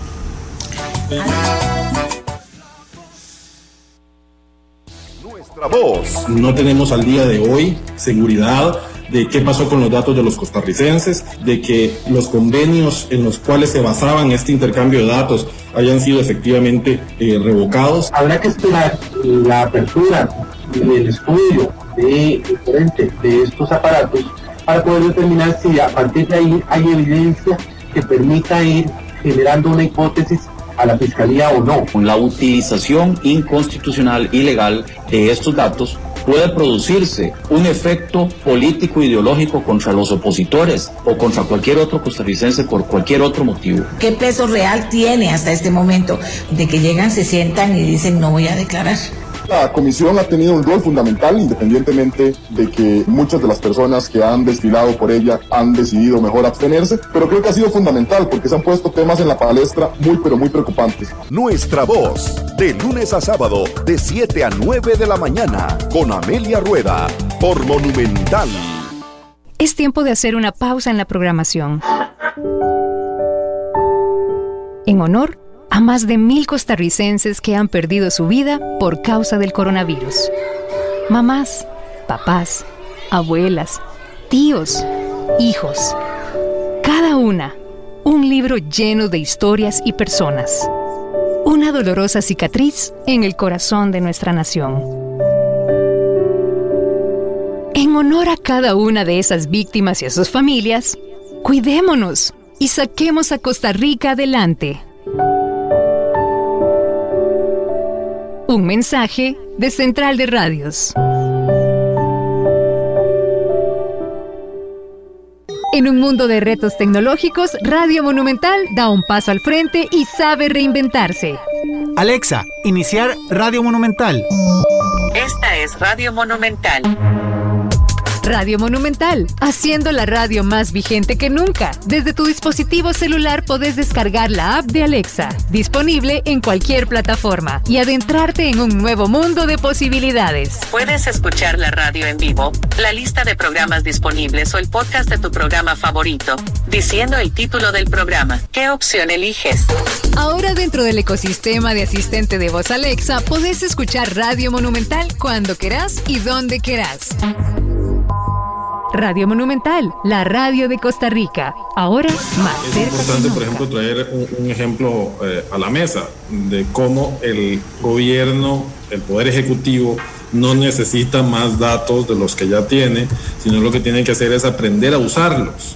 Voz. No tenemos al día de hoy seguridad de qué pasó con los datos de los costarricenses, de que los convenios en los cuales se basaban este intercambio de datos hayan sido efectivamente eh, revocados. Habrá que esperar la apertura del estudio de, de estos aparatos para poder determinar si a partir de ahí hay evidencia que permita ir generando una hipótesis a la fiscalía o no. La utilización inconstitucional ilegal de estos datos puede producirse un efecto político ideológico contra los opositores o contra cualquier otro costarricense por cualquier otro motivo. ¿Qué peso real tiene hasta este momento de que llegan, se sientan y dicen no voy a declarar? La comisión ha tenido un rol fundamental, independientemente de que muchas de las personas que han desfilado por ella han decidido mejor abstenerse, pero creo que ha sido fundamental porque se han puesto temas en la palestra muy, pero muy preocupantes. Nuestra voz, de lunes a sábado, de 7 a 9 de la mañana, con Amelia Rueda, por Monumental. Es tiempo de hacer una pausa en la programación. En honor a más de mil costarricenses que han perdido su vida por causa del coronavirus. Mamás, papás, abuelas, tíos, hijos. Cada una, un libro lleno de historias y personas. Una dolorosa cicatriz en el corazón de nuestra nación. En honor a cada una de esas víctimas y a sus familias, cuidémonos y saquemos a Costa Rica adelante. Un mensaje de Central de Radios. En un mundo de retos tecnológicos, Radio Monumental da un paso al frente y sabe reinventarse. Alexa, iniciar Radio Monumental. Esta es Radio Monumental. Radio Monumental, haciendo la radio más vigente que nunca. Desde tu dispositivo celular podés descargar la app de Alexa, disponible en cualquier plataforma, y adentrarte en un nuevo mundo de posibilidades. Puedes escuchar la radio en vivo, la lista de programas disponibles o el podcast de tu programa favorito, diciendo el título del programa. ¿Qué opción eliges? Ahora dentro del ecosistema de asistente de voz Alexa, podés escuchar Radio Monumental cuando querás y donde querás. Radio Monumental, la radio de Costa Rica. Ahora más Es cerca importante, por ejemplo, traer un, un ejemplo eh, a la mesa de cómo el gobierno, el poder ejecutivo, no necesita más datos de los que ya tiene, sino lo que tiene que hacer es aprender a usarlos.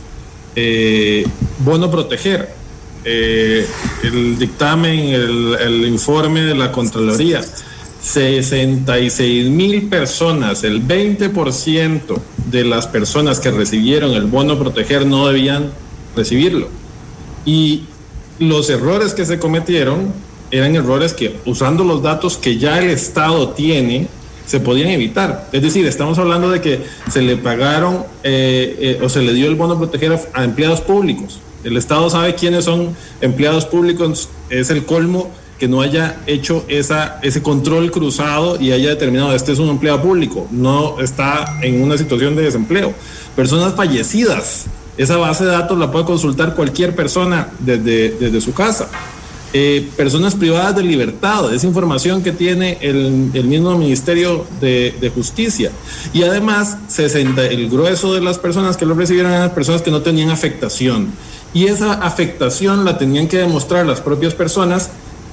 Eh, bueno, proteger. Eh, el dictamen, el, el informe de la Contraloría, 66 mil personas, el 20% de las personas que recibieron el bono proteger no debían recibirlo. Y los errores que se cometieron eran errores que usando los datos que ya el Estado tiene, se podían evitar. Es decir, estamos hablando de que se le pagaron eh, eh, o se le dio el bono proteger a, a empleados públicos. El Estado sabe quiénes son empleados públicos, es el colmo que no haya hecho esa, ese control cruzado y haya determinado este es un empleado público, no está en una situación de desempleo. Personas fallecidas, esa base de datos la puede consultar cualquier persona desde, desde su casa. Eh, personas privadas de libertad, esa información que tiene el, el mismo Ministerio de, de Justicia. Y además, 60, el grueso de las personas que lo recibieron eran personas que no tenían afectación. Y esa afectación la tenían que demostrar las propias personas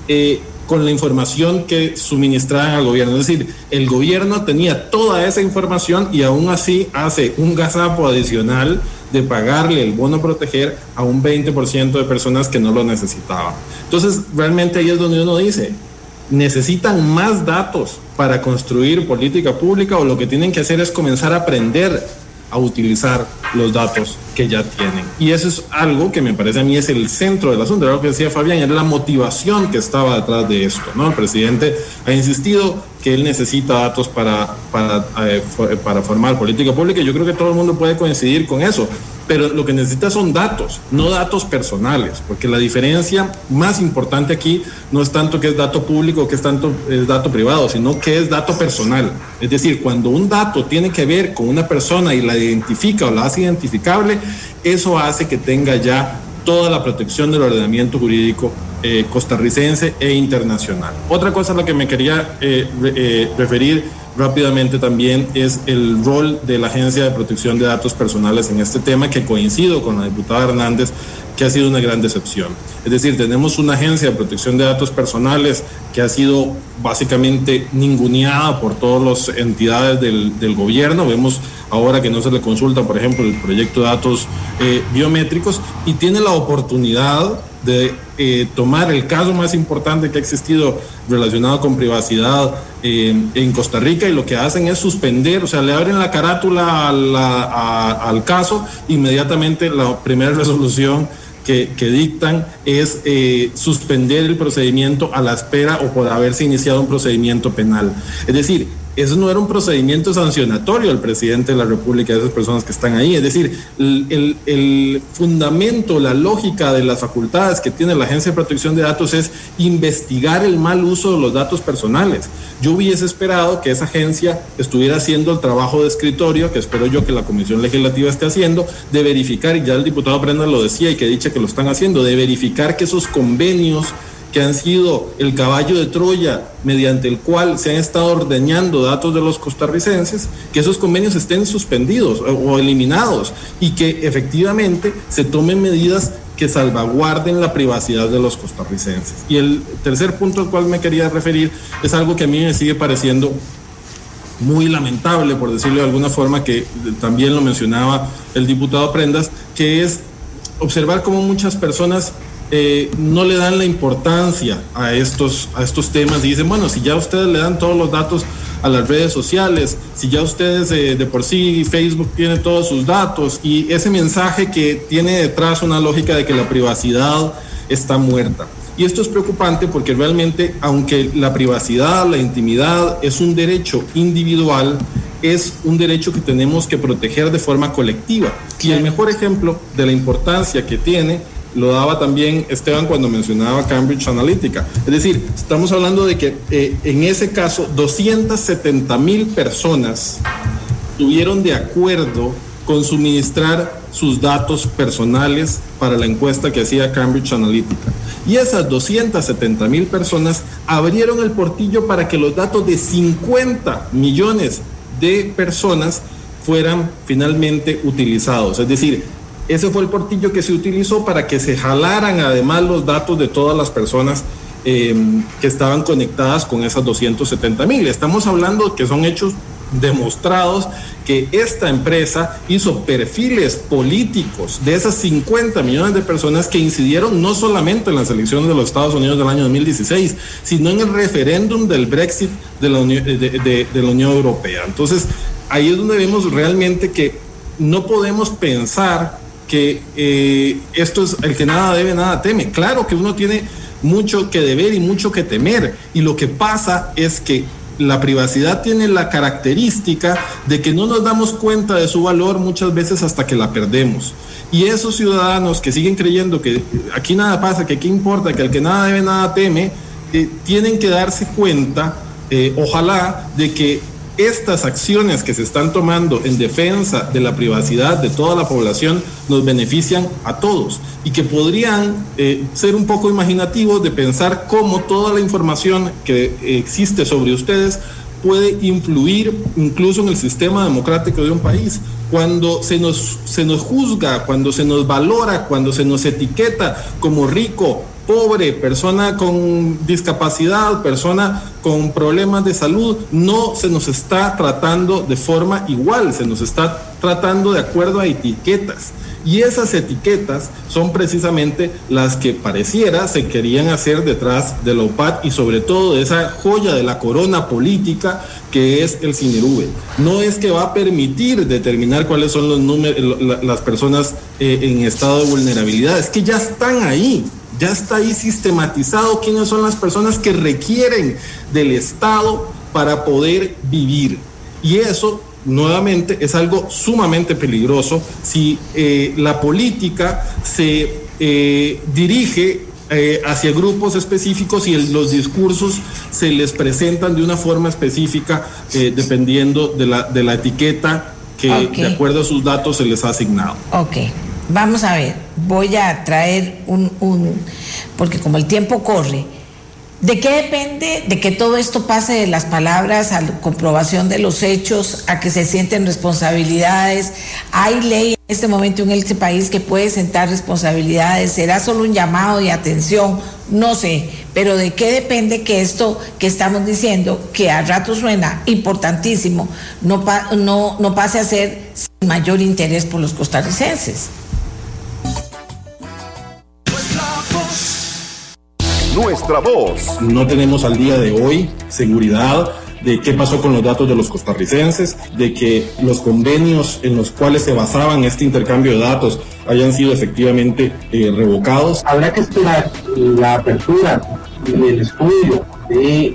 eh, con la información que suministraban al gobierno. Es decir, el gobierno tenía toda esa información y aún así hace un gazapo adicional de pagarle el bono proteger a un 20% de personas que no lo necesitaban. Entonces, realmente ahí es donde uno dice, necesitan más datos para construir política pública o lo que tienen que hacer es comenzar a aprender a utilizar los datos que ya tienen. Y eso es algo que me parece a mí es el centro del asunto, era lo que decía Fabián, era la motivación que estaba detrás de esto. ¿no? El presidente ha insistido que él necesita datos para, para, eh, para formar política pública y yo creo que todo el mundo puede coincidir con eso. Pero lo que necesita son datos, no datos personales, porque la diferencia más importante aquí no es tanto que es dato público, que es tanto es dato privado, sino que es dato personal. Es decir, cuando un dato tiene que ver con una persona y la identifica o la hace identificable, eso hace que tenga ya toda la protección del ordenamiento jurídico eh, costarricense e internacional. Otra cosa a la que me quería eh, eh, referir rápidamente también es el rol de la Agencia de Protección de Datos Personales en este tema, que coincido con la diputada Hernández, que ha sido una gran decepción. Es decir, tenemos una agencia de protección de datos personales que ha sido básicamente ninguneada por todas las entidades del, del gobierno. Vemos ahora que no se le consulta, por ejemplo, el proyecto de datos eh, biométricos y tiene la oportunidad de eh, tomar el caso más importante que ha existido relacionado con privacidad eh, en Costa Rica y lo que hacen es suspender, o sea, le abren la carátula al caso, inmediatamente la primera resolución que, que dictan es eh, suspender el procedimiento a la espera o por haberse iniciado un procedimiento penal. Es decir, eso no era un procedimiento sancionatorio del presidente de la República, de esas personas que están ahí. Es decir, el, fundamento, la lógica de las facultades que tiene la Agencia de Protección de Datos es investigar el mal uso de los datos personales. Yo hubiese esperado que esa agencia estuviera haciendo el trabajo de escritorio, que espero yo que la Comisión Legislativa esté haciendo, de verificar, y ya el diputado Brenda lo decía y que dice que lo están haciendo, de verificar que esos convenios que han sido el caballo de Troya mediante el cual se han estado ordeñando datos de los costarricenses, que esos convenios estén suspendidos o, eliminados y que efectivamente se tomen medidas que salvaguarden la privacidad de los costarricenses. Y el tercer punto al cual me quería referir es algo que a mí me sigue pareciendo muy lamentable, por decirlo de alguna forma, que también lo mencionaba el diputado Prendas, que es observar cómo muchas personas eh, no le dan la importancia a estos, a estos temas y dicen, bueno, si ya ustedes le dan todos los datos a las redes sociales, si ya ustedes eh, de por sí Facebook tiene todos sus datos y ese mensaje que tiene detrás una lógica de que la privacidad está muerta. Y esto es preocupante porque realmente, aunque la privacidad, la intimidad es un derecho individual, es un derecho que tenemos que proteger de forma colectiva. Y el mejor ejemplo de la importancia que tiene lo daba también Esteban cuando mencionaba Cambridge Analytica. Es decir, estamos hablando de que eh, en ese caso 270 mil personas tuvieron de acuerdo con suministrar sus datos personales para la encuesta que hacía Cambridge Analytica. Y esas 270 mil personas abrieron el portillo para que los datos de 50 millones de personas fueran finalmente utilizados. Es decir, ese fue el portillo que se utilizó para que se jalaran además los datos de todas las personas eh, que estaban conectadas con esas 270 mil. Estamos hablando que son hechos demostrados que esta empresa hizo perfiles políticos de esas 50 millones de personas que incidieron no solamente en las elecciones de los Estados Unidos del año 2016, sino en el referéndum del Brexit de la, Unión, de, la Unión Europea. Entonces, ahí es donde vemos realmente que no podemos pensar que eh, esto es el que nada debe, nada teme. Claro que uno tiene mucho que deber y mucho que temer. Y lo que pasa es que la privacidad tiene la característica de que no nos damos cuenta de su valor muchas veces hasta que la perdemos. Y esos ciudadanos que siguen creyendo que aquí nada pasa, que aquí importa, que el que nada debe, nada teme, eh, tienen que darse cuenta, eh, ojalá, de que estas acciones que se están tomando en defensa de la privacidad de toda la población nos benefician a todos y que podrían eh, ser un poco imaginativos de pensar cómo toda la información que existe sobre ustedes puede influir incluso en el sistema democrático de un país. Cuando se nos, se nos juzga, cuando se nos valora, cuando se nos etiqueta como rico, pobre, persona con discapacidad, persona con problemas de salud, no se nos está tratando de forma igual, se nos está tratando de acuerdo a etiquetas. Y esas etiquetas son precisamente las que pareciera se querían hacer detrás de la OPAT y sobre todo de esa joya de la corona política que es el CINERUVE. No es que va a permitir determinar cuáles son los números, las personas eh, en estado de vulnerabilidad, es que ya están ahí, ya está ahí sistematizado quiénes son las personas que requieren del Estado para poder vivir. Y eso nuevamente es algo sumamente peligroso si eh, la política se eh, dirige eh, hacia grupos específicos y el, los discursos se les presentan de una forma específica eh, dependiendo de la, de la etiqueta que de acuerdo a sus datos se les ha asignado. Ok, vamos a ver, voy a traer un, porque como el tiempo corre, ¿De qué depende de que todo esto pase de las palabras a la comprobación de los hechos, a que se sienten responsabilidades? ¿Hay ley en este momento en este país que puede sentar responsabilidades? ¿Será solo un llamado de atención? No sé, pero ¿de qué depende que esto que estamos diciendo, que a rato suena importantísimo, no, no, no pase a ser sin mayor interés por los costarricenses? Nuestra voz. No tenemos al día de hoy seguridad de qué pasó con los datos de los costarricenses, de que los convenios en los cuales se basaban este intercambio de datos hayan sido efectivamente eh, revocados. Habrá que esperar la apertura del estudio de,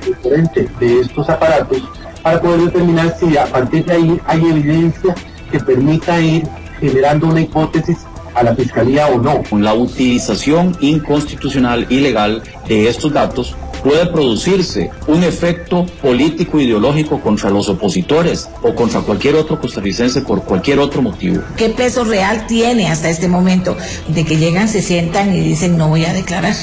de estos aparatos para poder determinar si a partir de ahí hay evidencia que permita ir generando una hipótesis a la fiscalía o no. La utilización inconstitucional ilegal de estos datos puede producirse un efecto político ideológico contra los opositores o contra cualquier otro costarricense por cualquier otro motivo. ¿Qué peso real tiene hasta este momento de que llegan, se sientan y dicen no voy a declarar?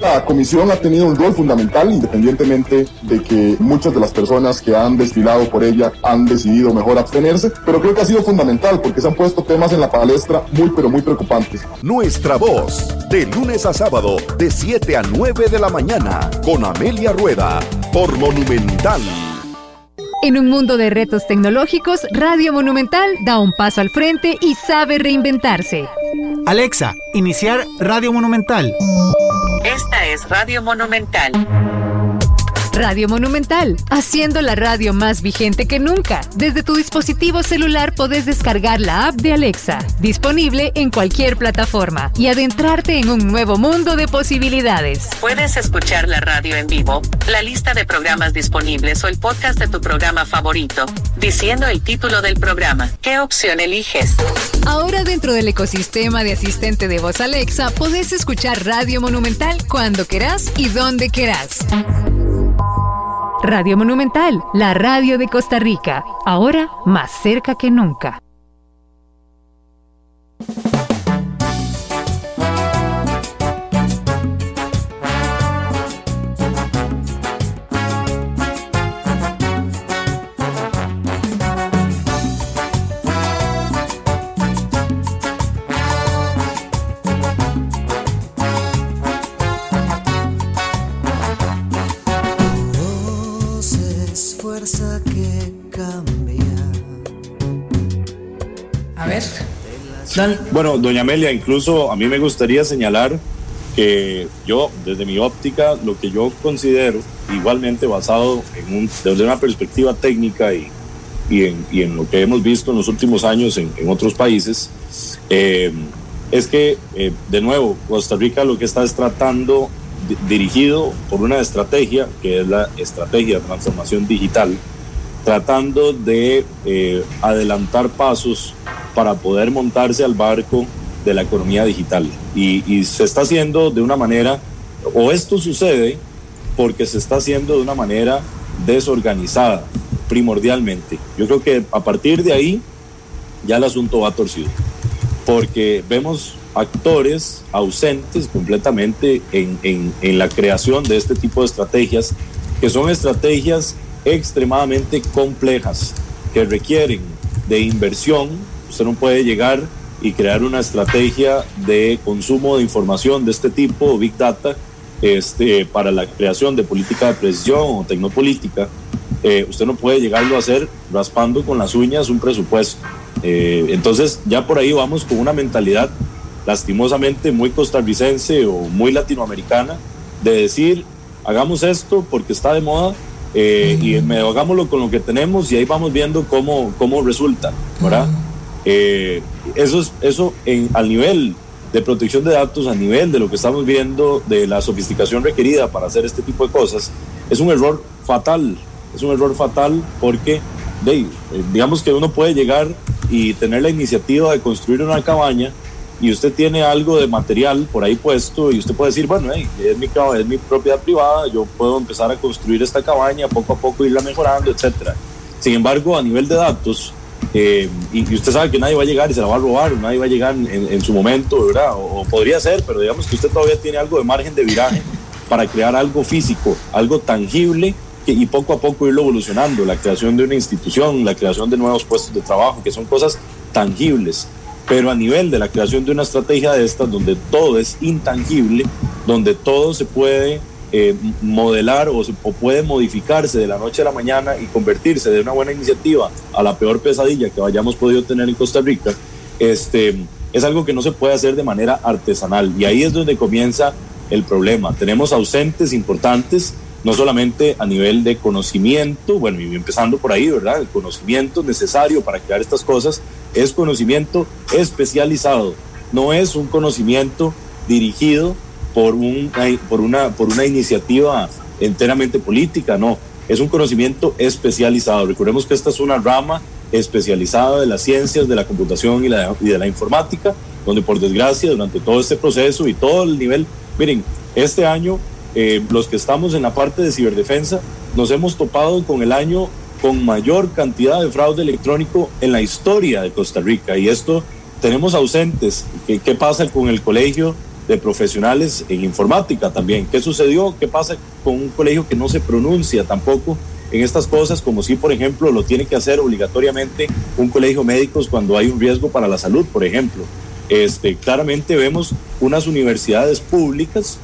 La comisión ha tenido un rol fundamental, independientemente de que muchas de las personas que han desfilado por ella han decidido mejor abstenerse, pero creo que ha sido fundamental porque se han puesto temas en la palestra muy, pero muy preocupantes. Nuestra voz, de lunes a sábado, de 7 a 9 de la mañana, con Amelia Rueda, por Monumental. En un mundo de retos tecnológicos, Radio Monumental da un paso al frente y sabe reinventarse. Alexa, iniciar Radio Monumental. Esta es Radio Monumental. Radio Monumental, haciendo la radio más vigente que nunca. Desde tu dispositivo celular podés descargar la app de Alexa, disponible en cualquier plataforma, y adentrarte en un nuevo mundo de posibilidades. Puedes escuchar la radio en vivo, la lista de programas disponibles o el podcast de tu programa favorito, diciendo el título del programa. ¿Qué opción eliges? Ahora dentro del ecosistema de asistente de voz Alexa, podés escuchar Radio Monumental cuando querás y donde querás. Radio Monumental, la radio de Costa Rica, ahora más cerca que nunca. Bueno, doña Amelia, incluso a mí me gustaría señalar que yo, desde mi óptica, lo que yo considero, igualmente basado en un, desde una perspectiva técnica y, en, lo que hemos visto en los últimos años en, otros países, eh, es que, eh, de nuevo, Costa Rica lo que está es tratando, di- dirigido por una estrategia, que es la estrategia de transformación digital, tratando de eh, adelantar pasos para poder montarse al barco de la economía digital. Y, se está haciendo de una manera, o esto sucede porque se está haciendo de una manera desorganizada, primordialmente. Yo creo que a partir de ahí ya el asunto va torcido, porque vemos actores ausentes completamente en, en, en la creación de este tipo de estrategias, que son estrategias extremadamente complejas, que requieren de inversión. Usted no puede llegar y crear una estrategia de consumo de información de este tipo, Big Data, este, para la creación de política de precisión o tecnopolítica. Eh, usted no puede llegarlo a hacer raspando con las uñas un presupuesto. Eh, entonces ya por ahí vamos con una mentalidad lastimosamente muy costarricense o muy latinoamericana de decir, hagamos esto porque está de moda eh, y me, hagámoslo con lo que tenemos y ahí vamos viendo cómo, cómo resulta, ¿verdad? Eh, eso es, eso en, al nivel de protección de datos, a nivel de lo que estamos viendo, de la sofisticación requerida para hacer este tipo de cosas, es un error fatal, es un error fatal porque, de, eh, digamos que uno puede llegar y tener la iniciativa de construir una cabaña y usted tiene algo de material por ahí puesto y usted puede decir, bueno, hey, es, mi, es mi propiedad privada, yo puedo empezar a construir esta cabaña, poco a poco irla mejorando, etcétera. Sin embargo, a nivel de datos, eh, y, usted sabe que nadie va a llegar y se la va a robar, nadie va a llegar en, su momento, ¿verdad? O, o podría ser, pero digamos que usted todavía tiene algo de margen de viraje para crear algo físico, algo tangible y poco a poco irlo evolucionando, la creación de una institución, la creación de nuevos puestos de trabajo, que son cosas tangibles. Pero a nivel de la creación de una estrategia de estas, donde todo es intangible, donde todo se puede eh, modelar o, o puede modificarse de la noche a la mañana y convertirse de una buena iniciativa a la peor pesadilla que hayamos podido tener en Costa Rica, este, es algo que no se puede hacer de manera artesanal. Y ahí es donde comienza el problema. Tenemos ausentes importantes, no solamente a nivel de conocimiento, bueno, y empezando por ahí, ¿verdad? El conocimiento necesario para crear estas cosas es conocimiento especializado, no es un conocimiento dirigido por, un, por, una, por una iniciativa enteramente política, no, es un conocimiento especializado. Recordemos que esta es una rama especializada de las ciencias de la computación y, de la informática, donde por desgracia durante todo este proceso y todo el nivel, miren, este año eh, los que estamos en la parte de ciberdefensa nos hemos topado con el año con mayor cantidad de fraude electrónico en la historia de Costa Rica y esto tenemos ausentes. ¿Qué, pasa con el colegio de profesionales en informática también? ¿Qué sucedió? ¿Qué pasa con un colegio que no se pronuncia tampoco en estas cosas, como si, por ejemplo, lo tiene que hacer obligatoriamente un colegio médicos cuando hay un riesgo para la salud, por ejemplo? Este, claramente vemos unas universidades públicas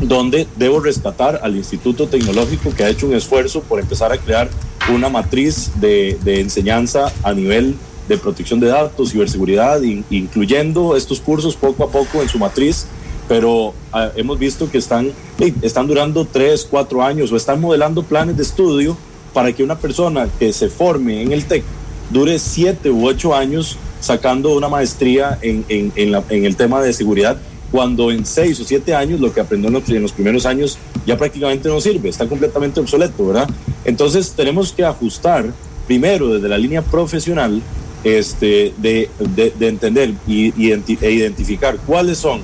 donde debo rescatar al Instituto Tecnológico que ha hecho un esfuerzo por empezar a crear una matriz de, enseñanza a nivel de protección de datos, ciberseguridad, in, incluyendo estos cursos poco a poco en su matriz, pero uh, hemos visto que están, durando tres, cuatro años o están modelando planes de estudio para que una persona que se forme en el TEC dure siete u ocho años sacando una maestría en el tema de seguridad cuando en seis o siete años lo que aprendió en los, en los, primeros años ya prácticamente no sirve, está completamente obsoleto, ¿verdad? Entonces tenemos que ajustar primero desde la línea profesional este, de, de, de entender y, e identificar cuáles son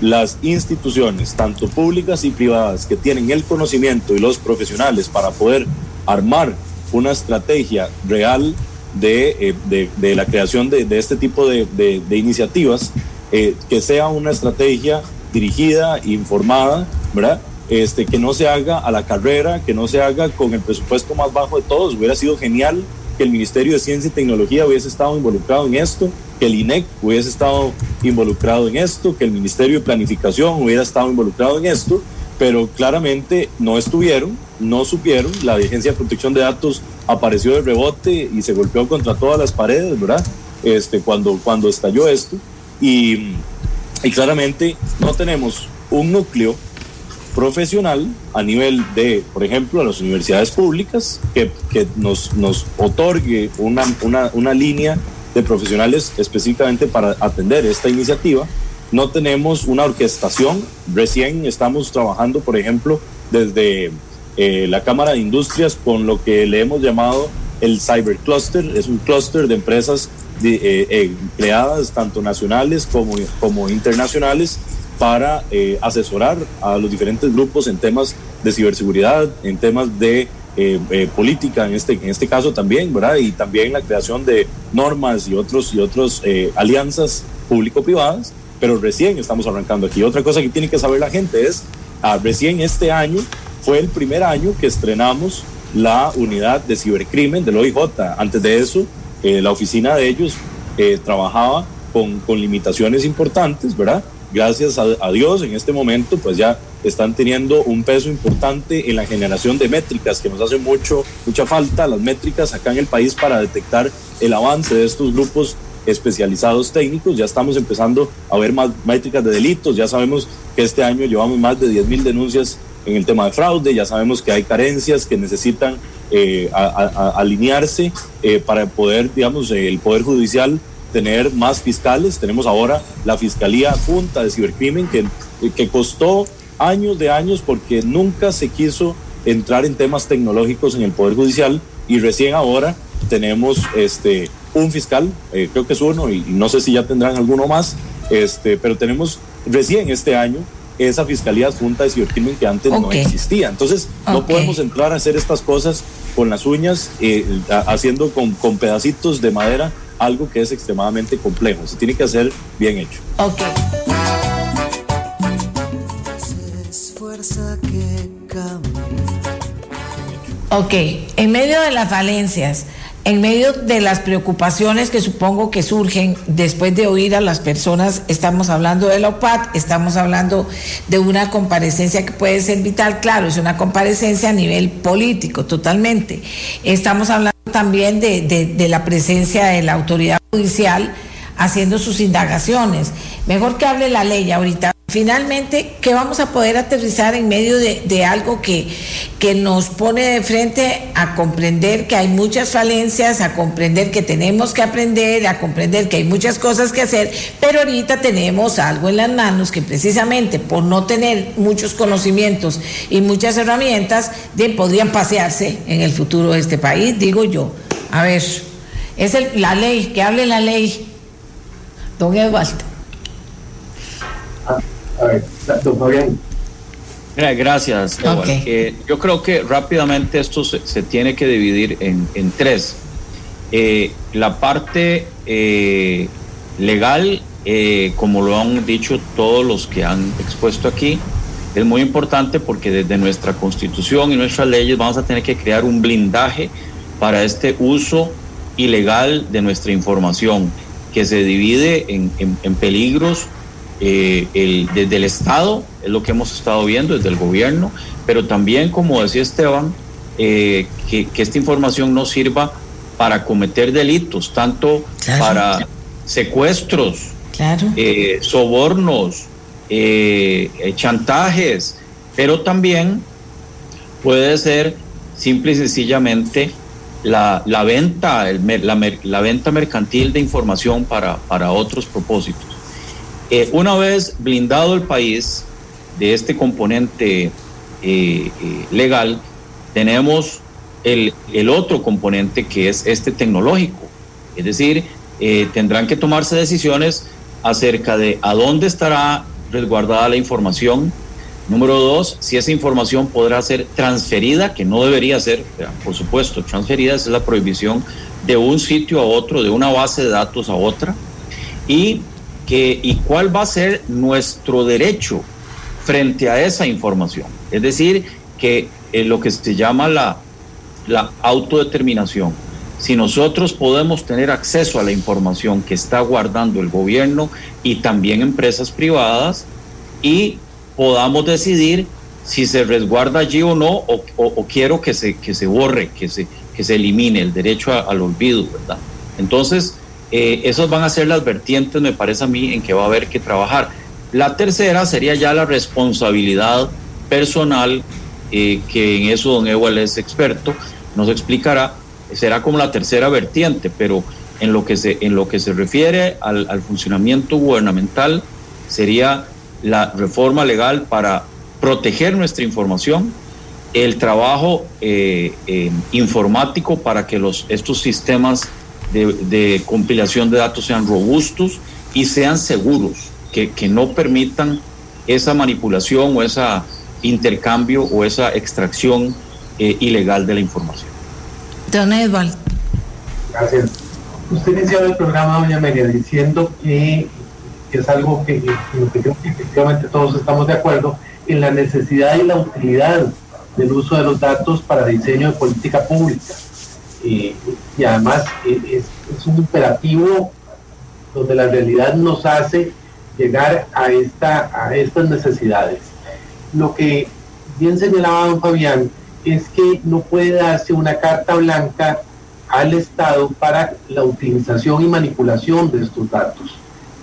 las instituciones, tanto públicas y privadas, que tienen el conocimiento y los profesionales para poder armar una estrategia real de, eh, de, la creación de este tipo de, iniciativas eh, que sea una estrategia dirigida, informada, ¿verdad? Este, que no se haga a la carrera, que no se haga con el presupuesto más bajo de todos. Hubiera sido genial que el Ministerio de Ciencia y Tecnología hubiese estado involucrado en esto, que el INEC hubiese estado involucrado en esto, que el Ministerio de Planificación hubiera estado involucrado en esto, pero claramente no estuvieron, no supieron, la Agencia de Protección de Datos apareció de rebote y se golpeó contra todas las paredes, ¿verdad? Este, cuando, cuando estalló esto. Y, claramente no tenemos un núcleo profesional a nivel de, por ejemplo, las universidades públicas que, que nos, nos otorgue una, una, una línea de profesionales específicamente para atender esta iniciativa. No tenemos una orquestación. Recién estamos trabajando, por ejemplo, desde eh, la Cámara de Industrias con lo que le hemos llamado el Cyber Cluster. Es un clúster de empresas eh, eh, creadas tanto nacionales como, como internacionales para eh, asesorar a los diferentes grupos en temas de ciberseguridad, en temas de eh, eh, política en este, en este caso también, ¿verdad? Y también la creación de normas y otros y otros alianzas público-privadas, pero recién estamos arrancando aquí. Otra cosa que tiene que saber la gente es, ah, recién este año fue el primer año que estrenamos la unidad de cibercrimen del OIJ. Antes de eso, la oficina de ellos trabajaba con, con limitaciones importantes, ¿verdad? gracias a, Dios en este momento pues ya están teniendo un peso importante en la generación de métricas que nos hace mucho mucha falta las métricas acá en el país para detectar el avance de estos grupos especializados técnicos. Ya estamos empezando a ver más métricas de delitos. Ya sabemos que este año llevamos más de 10 mil denuncias en el tema de fraude. Ya sabemos que hay carencias que necesitan eh, a, alinearse eh, para poder digamos el poder judicial tener más fiscales. Tenemos ahora la Fiscalía Junta de Cibercrimen que, que costó años de años porque nunca se quiso entrar en temas tecnológicos en el Poder Judicial y recién ahora tenemos este un fiscal, eh, creo que es uno y, y, no sé si ya tendrán alguno más, este, pero tenemos recién este año esa Fiscalía Junta de Cibercrimen que antes okay. no existía. Entonces okay. no podemos entrar a hacer estas cosas con las uñas, eh, haciendo con, con pedacitos de madera algo que es extremadamente complejo. Se tiene que hacer bien hecho. Ok. Ok, en medio de las falencias, en medio de las preocupaciones que supongo que surgen después de oír a las personas, estamos hablando de la OPAT, estamos hablando de una comparecencia que puede ser vital, claro, es una comparecencia a nivel político totalmente. Estamos hablando también de, de- de la presencia de la autoridad judicial haciendo sus indagaciones. Mejor que hable la ley ahorita. Finalmente, ¿qué vamos a poder aterrizar en medio de, algo que, que nos pone de frente a comprender que hay muchas falencias, a comprender que tenemos que aprender, a comprender que hay muchas cosas que hacer, pero ahorita tenemos algo en las manos que precisamente por no tener muchos conocimientos y muchas herramientas, podrían pasearse en el futuro de este país, digo yo. A ver, es la ley, que hable la ley. Don Eduardo. A ver, don Fabián. Gra- Gracias. Eduardo. Ok. Eh, yo creo que rápidamente esto se, se tiene que dividir en, en tres. Eh, la parte eh, legal, eh, como lo han dicho todos los que han expuesto aquí, es muy importante porque desde nuestra constitución y nuestras leyes vamos a tener que crear un blindaje para este uso ilegal de nuestra información, que se divide en, en- en peligros eh, el- desde el Estado, es lo que hemos estado viendo, desde el gobierno, pero también, como decía Esteban, eh, que, que esta información no sirva para cometer delitos, tanto Claro. para secuestros, Claro. eh, sobornos, eh, chantajes, pero también puede ser simple y sencillamente la, la venta, el la venta mercantil de información para, para otros propósitos. Eh, una vez blindado el país de este componente eh, eh, legal, tenemos el, el otro componente que es este tecnológico. Es decir, tendrán que tomarse decisiones acerca de a dónde estará resguardada la información. Número dos, si esa información podrá ser transferida, que no debería ser, por supuesto, transferida, esa es la prohibición de un sitio a otro, de una base de datos a otra. Y, y cuál va a ser nuestro derecho frente a esa información. Es decir, que eh, lo que se llama la, la autodeterminación. Si nosotros podemos tener acceso a la información que está guardando el gobierno y también empresas privadas y podamos decidir si se resguarda allí o no, o, o- quiero que se, que se borre, que se, que se elimine el derecho al olvido, ¿verdad? Entonces, eh, esas van a ser las vertientes, me parece a mí, en que va a haber que trabajar. La tercera sería ya la responsabilidad personal, eh, que en eso don Ewell es experto, nos explicará, será como la tercera vertiente, pero en lo que se, en lo que se refiere al, al funcionamiento gubernamental, sería la reforma legal para proteger nuestra información, el trabajo eh, eh, informático para que los, estos sistemas de, de compilación de datos sean robustos y sean seguros, que, que no permitan esa manipulación o ese intercambio o esa extracción eh, ilegal de la información. Don Edward. Gracias. Usted iniciaba el programa, doña Amelia, diciendo que, que es algo creo que efectivamente todos estamos de acuerdo, en la necesidad y la utilidad del uso de los datos para diseño de política pública. Y además es, es un imperativo donde la realidad nos hace llegar a, esta, a estas necesidades. Lo que bien señalaba don Fabián es que no puede darse una carta blanca al Estado para la utilización y manipulación de estos datos.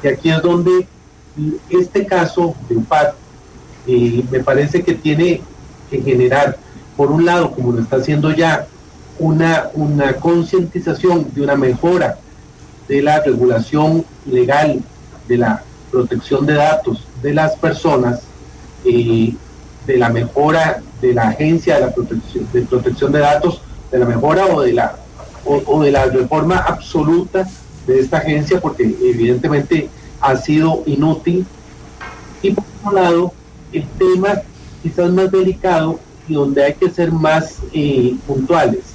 Y aquí es donde este caso de UPAD eh, me parece que tiene que generar, por un lado, como lo está haciendo ya, una, una concientización de una mejora de la regulación legal, de la protección de datos de las personas, eh, de la mejora de la agencia de la protección de, protección de datos, de la mejora o de la, o, o de la reforma absoluta de esta agencia, porque evidentemente ha sido inútil. Y por otro lado, el tema quizás más delicado y donde hay que ser más eh, puntuales,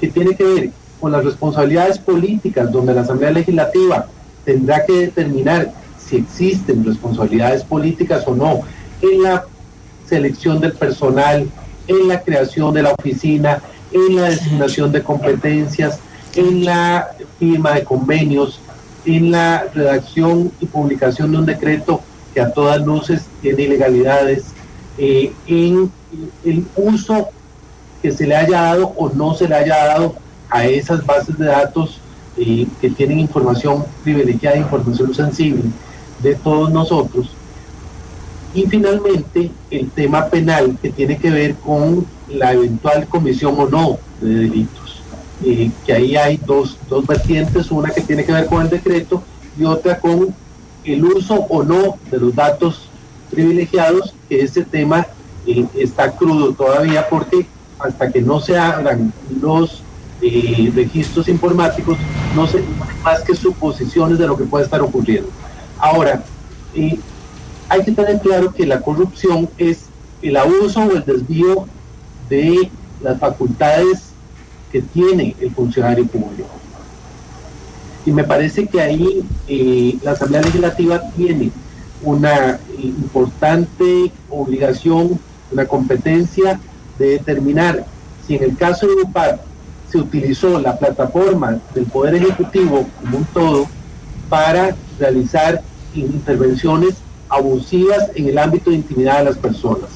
que tiene que ver con las responsabilidades políticas, donde la Asamblea Legislativa tendrá que determinar si existen responsabilidades políticas o no en la selección del personal, en la creación de la oficina, en la designación de competencias, en la firma de convenios, en la redacción y publicación de un decreto que a todas luces tiene ilegalidades, eh, en el uso que se le haya dado o no se le haya dado a esas bases de datos eh, que tienen información privilegiada, información sensible de todos nosotros. Y finalmente, el tema penal que tiene que ver con la eventual comisión o no de delitos. Eh, que ahí hay dos, dos vertientes, una que tiene que ver con el decreto y otra con el uso o no de los datos privilegiados, que ese tema eh, está crudo todavía porque hasta que no se hagan los eh, registros informáticos, no se más que suposiciones de lo que puede estar ocurriendo. Ahora, eh, hay que tener claro que la corrupción es el abuso o el desvío de las facultades que tiene el funcionario público. Y me parece que ahí eh, la Asamblea Legislativa tiene una importante obligación, una competencia de determinar si en el caso de UPAR se utilizó la plataforma del Poder Ejecutivo como un todo para realizar intervenciones abusivas en el ámbito de intimidad de las personas.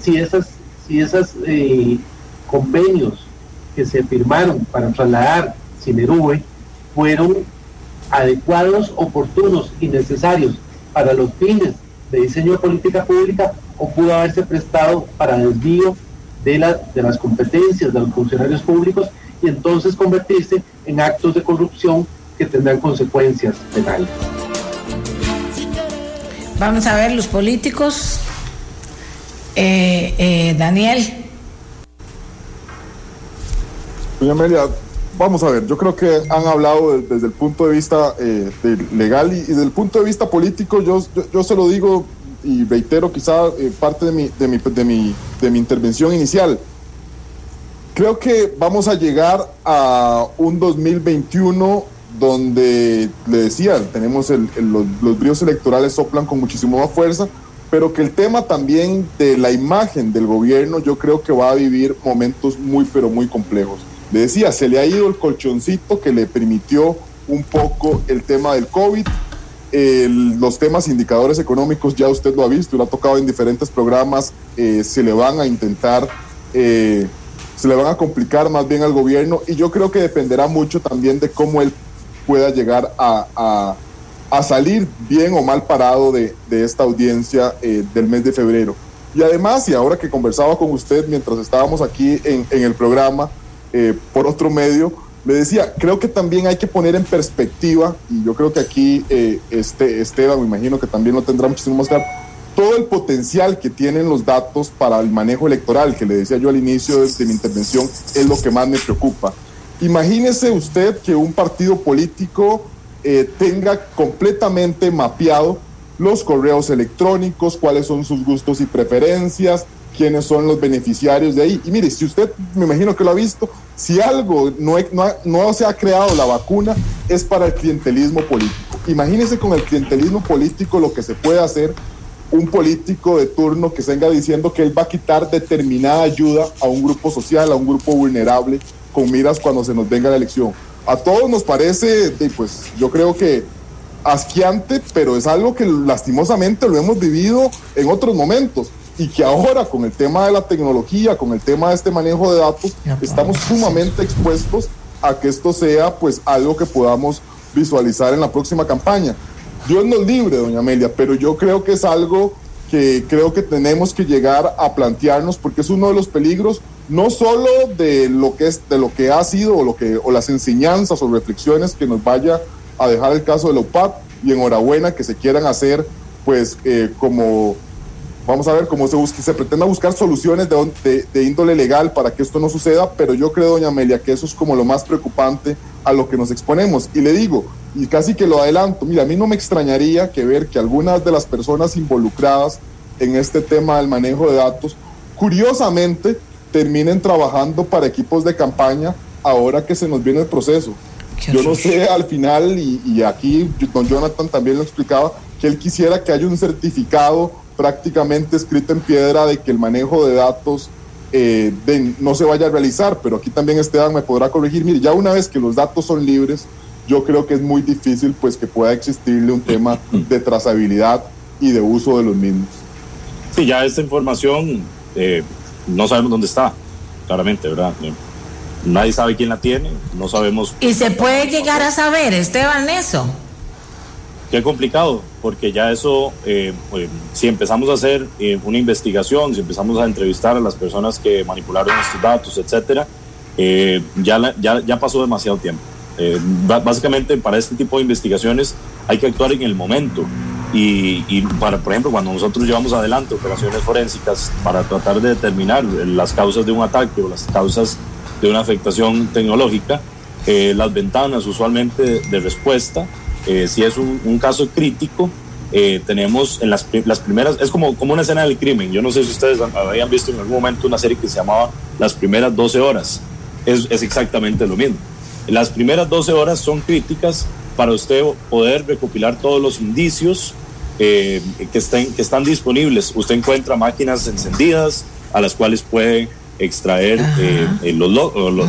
Si esas, si esas eh, convenios que se firmaron para trasladar Cinerube fueron adecuados, oportunos y necesarios para los fines de diseño de política pública o pudo haberse prestado para desvío de, la, de las competencias de los funcionarios públicos y entonces convertirse en actos de corrupción que tendrán consecuencias penales. Vamos a ver los políticos. Eh, eh, Daniel. Doña Amelia, vamos a ver, yo creo que han hablado de- desde el punto de vista eh, de legal y, y desde el punto de vista político, yo, yo, yo se lo digo y reitero quizá eh, parte de mi, de, mi, de, mi, intervención inicial. Creo que vamos a llegar a un 2021 donde, le decía, tenemos los, los bríos electorales soplan con muchísimo más fuerza, pero que el tema también de la imagen del gobierno yo creo que va a vivir momentos muy, pero muy complejos. Le decía, se le ha ido el colchoncito que le permitió un poco el tema del COVID, el- los temas indicadores económicos, ya usted lo ha visto, lo ha tocado en diferentes programas, eh, se le van a intentar, eh, se le van a complicar más bien al gobierno y yo creo que dependerá mucho también de cómo él pueda llegar a, a- a salir bien o mal parado de, de esta audiencia eh, del mes de febrero. Y además, y ahora que conversaba con usted mientras estábamos aquí en, en el programa eh, por otro medio, le decía, creo que también hay que poner en perspectiva, y yo creo que aquí eh, este, Esteban, me imagino que también lo tendrá muchísimo más claro, todo el potencial que tienen los datos para el manejo electoral, que le decía yo al inicio de, de mi intervención, es lo que más me preocupa. Imagínese usted que un partido político eh, tenga completamente mapeado los correos electrónicos, cuáles son sus gustos y preferencias, quiénes son los beneficiarios de ahí. Y mire, si usted, me imagino que lo ha visto, si algo no, se ha creado la vacuna es para el clientelismo político. Imagínese con el clientelismo político lo que se puede hacer un político de turno que venga diciendo que él va a quitar determinada ayuda a un grupo social, a un grupo vulnerable, con miras cuando se nos venga la elección. A todos nos parece, pues yo creo que asqueante, pero es algo que lastimosamente lo hemos vivido en otros momentos y que ahora con el tema de la tecnología, con el tema de este manejo de datos, estamos sumamente expuestos a que esto sea pues algo que podamos visualizar en la próxima campaña. Dios nos libre, doña Amelia, pero yo creo que es algo que creo que tenemos que llegar a plantearnos porque es uno de los peligros no solo de lo que es de lo que ha sido o lo que o las enseñanzas o reflexiones que nos vaya a dejar el caso de la UPAP y enhorabuena que se quieran hacer pues eh, como vamos a ver cómo se busque, se pretenda buscar soluciones de, on- de- de índole legal para que esto no suceda, pero yo creo, doña Amelia, que eso es como lo más preocupante a lo que nos exponemos. Y le digo, y casi que lo adelanto, mira, a mí no me extrañaría que ver que algunas de las personas involucradas en este tema del manejo de datos, curiosamente, terminen trabajando para equipos de campaña ahora que se nos viene el proceso. Yo no sé al final, y, y aquí don Jonathan también lo explicaba, que él quisiera que haya un certificado prácticamente escrito en piedra de que el manejo de datos eh, de- no se vaya a realizar, pero aquí también Esteban me podrá corregir. Mire, ya una vez que los datos son libres, yo creo que es muy difícil pues que pueda existirle un tema de trazabilidad y de uso de los mismos. Sí, ya esta información eh, no sabemos dónde está, claramente, ¿verdad? Eh, Nadie sabe quién la tiene, no sabemos Y se puede llegar a saber, Esteban, eso. Qué complicado, porque ya eso, eh, eh, si empezamos a hacer eh, una investigación, si empezamos a entrevistar a las personas que manipularon estos datos, etcétera, eh, ya, la- ya, ya pasó demasiado tiempo. Eh, básicamente, para este tipo de investigaciones hay que actuar en el momento. Y, y para, por ejemplo, cuando nosotros llevamos adelante operaciones forensicas para tratar de determinar las causas de un ataque o las causas de una afectación tecnológica, eh, las ventanas usualmente de respuesta, eh, si es un, un caso crítico, eh, tenemos en las, las primeras, es como, como una escena del crimen. Yo no sé si ustedes habían visto en algún momento una serie que se llamaba Las primeras 12 horas. Es, es exactamente lo mismo. Las primeras 12 horas son críticas para usted poder recopilar todos los indicios eh, que, estén, que están disponibles. Usted encuentra máquinas encendidas a las cuales puede extraer eh, eh, los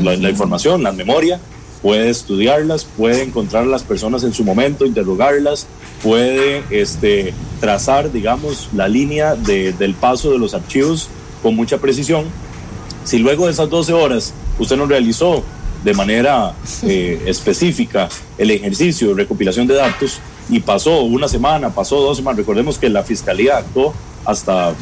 la, la información, la memoria, puede estudiarlas, puede encontrar a las personas en su momento, interrogarlas, puede este, trazar, digamos, la línea de- del paso de los archivos con mucha precisión. Si luego de esas 12 horas usted no realizó de manera eh, específica el ejercicio de recopilación de datos y pasó una semana, pasó dos semanas, recordemos que la fiscalía actuó hasta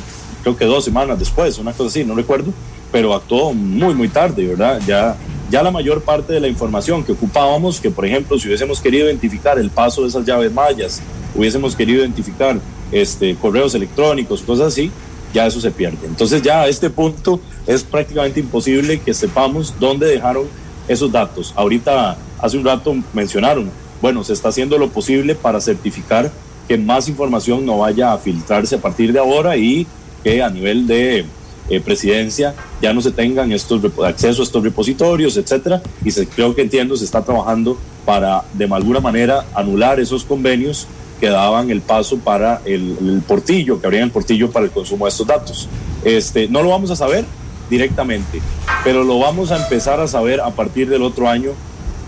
creo que dos semanas después, una cosa así, no recuerdo, pero actuó muy, muy tarde, ¿verdad? Ya, ya la mayor parte de la información que ocupábamos, que por ejemplo, si hubiésemos querido identificar el paso de esas llaves mayas, hubiésemos querido identificar este, correos electrónicos, cosas así, ya eso se pierde. Entonces ya a este punto es prácticamente imposible que sepamos dónde dejaron esos datos. Ahorita, hace un rato mencionaron, bueno, se está haciendo lo posible para certificar que más información no vaya a filtrarse a partir de ahora y que a nivel de eh, presidencia ya no se tengan estos acceso a estos repositorios, etcétera, y se, creo que entiendo se está trabajando para de alguna manera anular esos convenios que daban el paso para el, el portillo, que abrían el portillo para el consumo de estos datos. Este, no lo vamos a saber directamente, pero lo vamos a empezar a saber a partir del otro año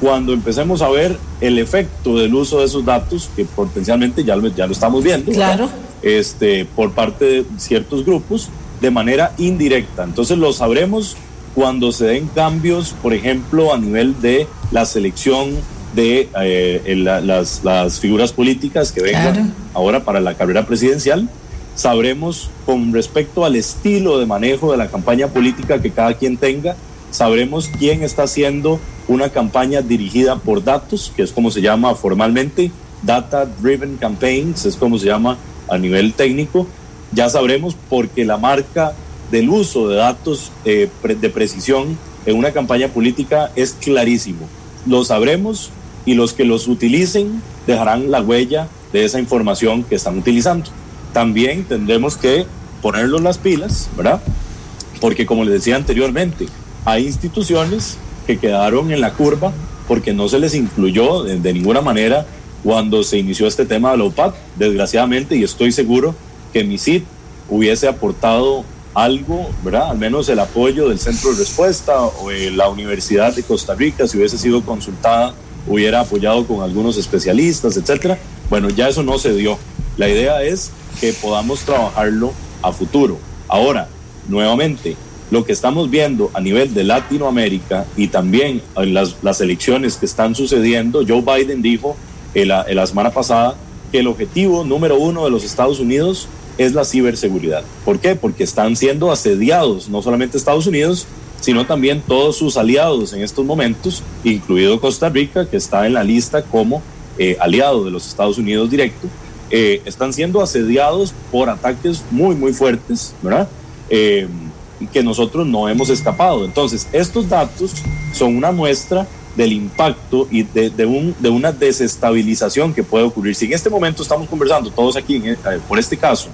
cuando empecemos a ver el efecto del uso de esos datos, que potencialmente ya lo, ya lo estamos viendo. Claro. este, por parte de ciertos grupos de manera indirecta. Entonces lo sabremos cuando se den cambios, por ejemplo, a nivel de la selección de eh, la- las, las figuras políticas que vengan Claro. ahora para la carrera presidencial. Sabremos con respecto al estilo de manejo de la campaña política que cada quien tenga, sabremos quién está haciendo una campaña dirigida por datos, que es como se llama formalmente, Data Driven Campaigns, es como se llama a nivel técnico. Ya sabremos porque la marca del uso de datos eh, de precisión en una campaña política es clarísimo. Lo sabremos y los que los utilicen dejarán la huella de esa información que están utilizando. También tendremos que ponerlos las pilas, ¿verdad? Porque como les decía anteriormente, hay instituciones que quedaron en la curva porque no se les incluyó de, de ninguna manera cuando se inició este tema de la OPAT, desgraciadamente, y estoy seguro que MISID hubiese aportado algo, ¿verdad? Al menos el apoyo del Centro de Respuesta o eh, la Universidad de Costa Rica, si hubiese sido consultada, hubiera apoyado con algunos especialistas, etcétera. Bueno, ya eso no se dio. La idea es que podamos trabajarlo a futuro. Ahora, nuevamente, lo que estamos viendo a nivel de Latinoamérica y también en las, elecciones que están sucediendo, Joe Biden dijo en la, en la semana pasada que el objetivo número uno de los Estados Unidos es la ciberseguridad. ¿Por qué? Porque están siendo asediados no solamente Estados Unidos, sino también todos sus aliados en estos momentos, incluido Costa Rica, que está en la lista como eh, aliado de los Estados Unidos directo, eh, están siendo asediados por ataques muy, muy fuertes, ¿verdad? Eh, que nosotros no hemos escapado. Entonces, estos datos son una muestra del impacto y de, de un, de una desestabilización que puede ocurrir. Si en este momento estamos conversando todos aquí eh, por este caso,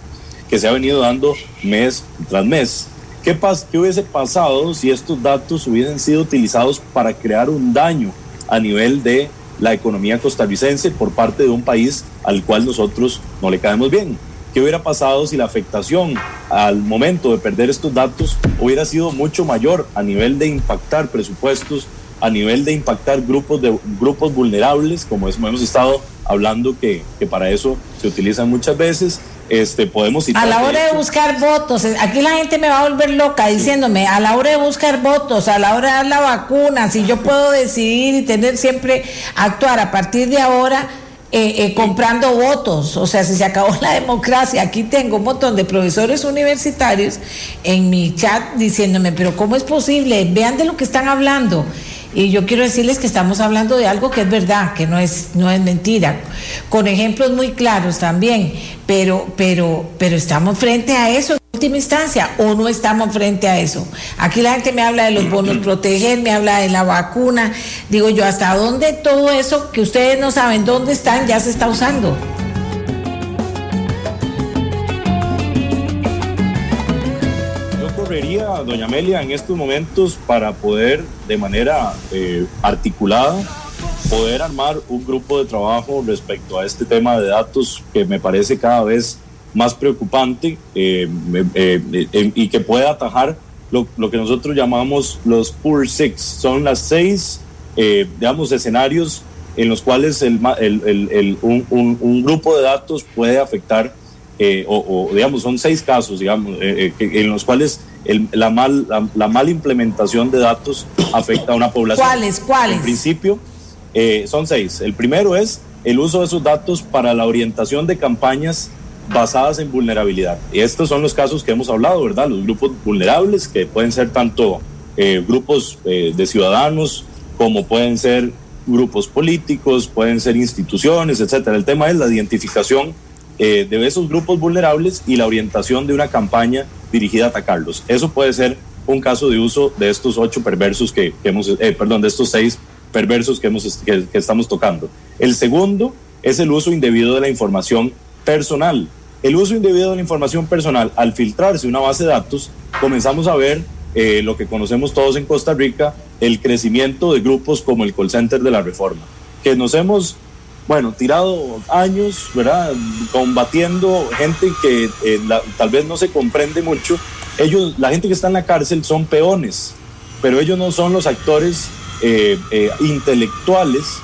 que se ha venido dando mes tras mes, ¿qué, pas ¿qué hubiese pasado si estos datos hubiesen sido utilizados para crear un daño a nivel de la economía costarricense por parte de un país al cual nosotros no le caemos bien? ¿Qué hubiera pasado si la afectación al momento de perder estos datos hubiera sido mucho mayor a nivel de impactar presupuestos, a nivel de impactar grupos, de, grupos vulnerables, como es- hemos estado hablando que, que para eso se utilizan muchas veces? Este, podemos A la hora de buscar votos, eh, aquí la gente me va a volver loca diciéndome, a la hora de buscar votos, a la hora de dar la vacuna, si yo puedo decidir y tener siempre, actuar a partir de ahora eh, eh, comprando votos, o sea, si se acabó la democracia, aquí tengo un montón de profesores universitarios en mi chat diciéndome, pero ¿cómo es posible? Vean de lo que están hablando. Y yo quiero decirles que estamos hablando de algo que es verdad, que no es, no es mentira, con ejemplos muy claros también, pero, pero, pero estamos frente a eso en última instancia o no estamos frente a eso. Aquí la gente me habla de los bonos proteger, me habla de la vacuna, digo yo, ¿hasta dónde todo eso que ustedes no saben dónde están ya se está usando? Correría, doña Amelia, en estos momentos para poder de manera eh, articulada poder armar un grupo de trabajo respecto a este tema de datos que me parece cada vez más preocupante eh, me- eh, eh, y que puede atajar lo, lo que nosotros llamamos los Poor Six. Son las seis, eh, digamos, escenarios en los cuales el, el- el- un, un- un grupo de datos puede afectar, eh, o, o, digamos, son seis casos, digamos, eh, eh, en los cuales el- la, mal, la, la mala implementación de datos afecta a una población. ¿Cuáles? ¿Cuáles? En principio, eh, son seis. El primero es el uso de esos datos para la orientación de campañas basadas en vulnerabilidad. Y estos son los casos que hemos hablado, ¿verdad? Los grupos vulnerables, que pueden ser tanto eh, grupos eh, de ciudadanos como pueden ser grupos políticos, pueden ser instituciones, etcétera. El tema es la identificación eh, de esos grupos vulnerables y la orientación de una campaña dirigida a atacarlos. Eso puede ser un caso de uso de estos ocho perversos que, que hemos, eh, perdón, de estos seis perversos que, hemos, que, que estamos tocando. El segundo es el uso indebido de la información personal. El uso indebido de la información personal, al filtrarse una base de datos, comenzamos a ver eh, lo que conocemos todos en Costa Rica, el crecimiento de grupos como el call center de la reforma, que nos hemos, bueno, tirado años, ¿verdad? Combatiendo gente que eh, tal vez no se comprende mucho. Ellos, la gente que está en la cárcel son peones, pero ellos no son los actores eh, eh, intelectuales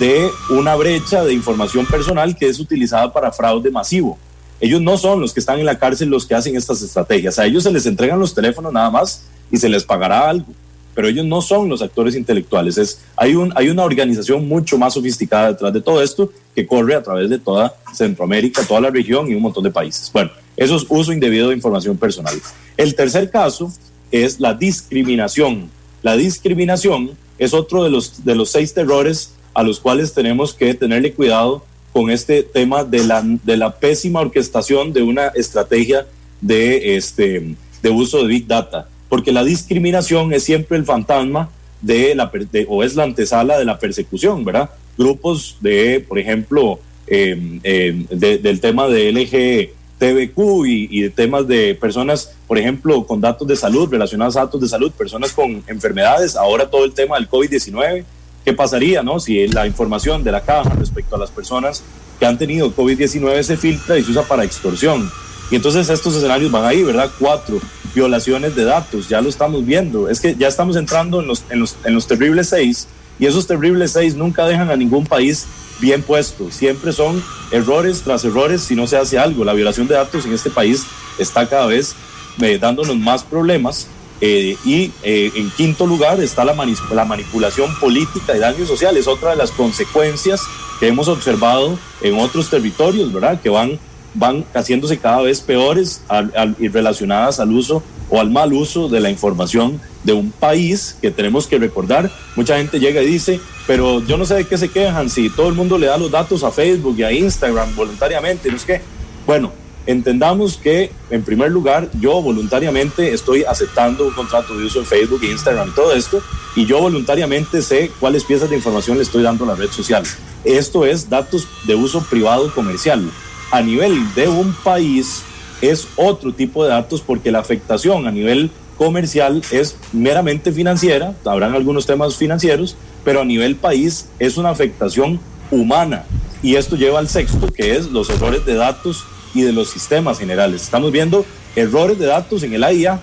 de una brecha de información personal que es utilizada para fraude masivo. Ellos no son los que están en la cárcel los que hacen estas estrategias. A ellos se les entregan los teléfonos nada más y se les pagará algo. Pero ellos no son los actores intelectuales. Es, hay, un, hay una organización mucho más sofisticada detrás de todo esto que corre a través de toda Centroamérica, toda la región y un montón de países. Bueno, eso es uso indebido de información personal. El tercer caso es la discriminación. La discriminación es otro de los, de los seis terrores a los cuales tenemos que tenerle cuidado con este tema de la, de la pésima orquestación de una estrategia de, este, de uso de Big Data. Porque la discriminación es siempre el fantasma de la, de- o es la antesala de la persecución, ¿verdad? Grupos de, por ejemplo, eh, eh, de- del tema de LGTBQ y, y de temas de personas, por ejemplo, con datos de salud, relacionados a datos de salud, personas con enfermedades, ahora todo el tema del COVID-19. ¿Qué pasaría, no? Si la información de la caja respecto a las personas que han tenido COVID-19 se filtra y se usa para extorsión. Y entonces estos escenarios van ahí, ¿verdad? Cuatro, violaciones de datos, ya lo estamos viendo. Es que ya estamos entrando en los, en los, en los terribles seis y esos terribles seis nunca dejan a ningún país bien puesto. Siempre son errores tras errores si no se hace algo. La violación de datos en este país está cada vez eh, dándonos más problemas. Eh, y eh, en quinto lugar está la, mani- la manipulación política y daños sociales, otra de las consecuencias que hemos observado en otros territorios, ¿verdad? Que van, van haciéndose cada vez peores al- al- y relacionadas al uso o al mal uso de la información de un país que tenemos que recordar. Mucha gente llega y dice, pero yo no sé de qué se quejan si todo el mundo le da los datos a Facebook y a Instagram voluntariamente, no es que, bueno, entendamos que en primer lugar yo voluntariamente estoy aceptando un contrato de uso en Facebook Instagram todo esto y yo voluntariamente sé cuáles piezas de información le estoy dando a la red social. Esto es datos de uso privado comercial. A nivel de un país es otro tipo de datos porque la afectación a nivel comercial es meramente financiera, habrán algunos temas financieros, pero a nivel país es una afectación humana. Y esto lleva al sexto, que es los errores de datos y de los sistemas generales. Estamos viendo errores de datos en el AIA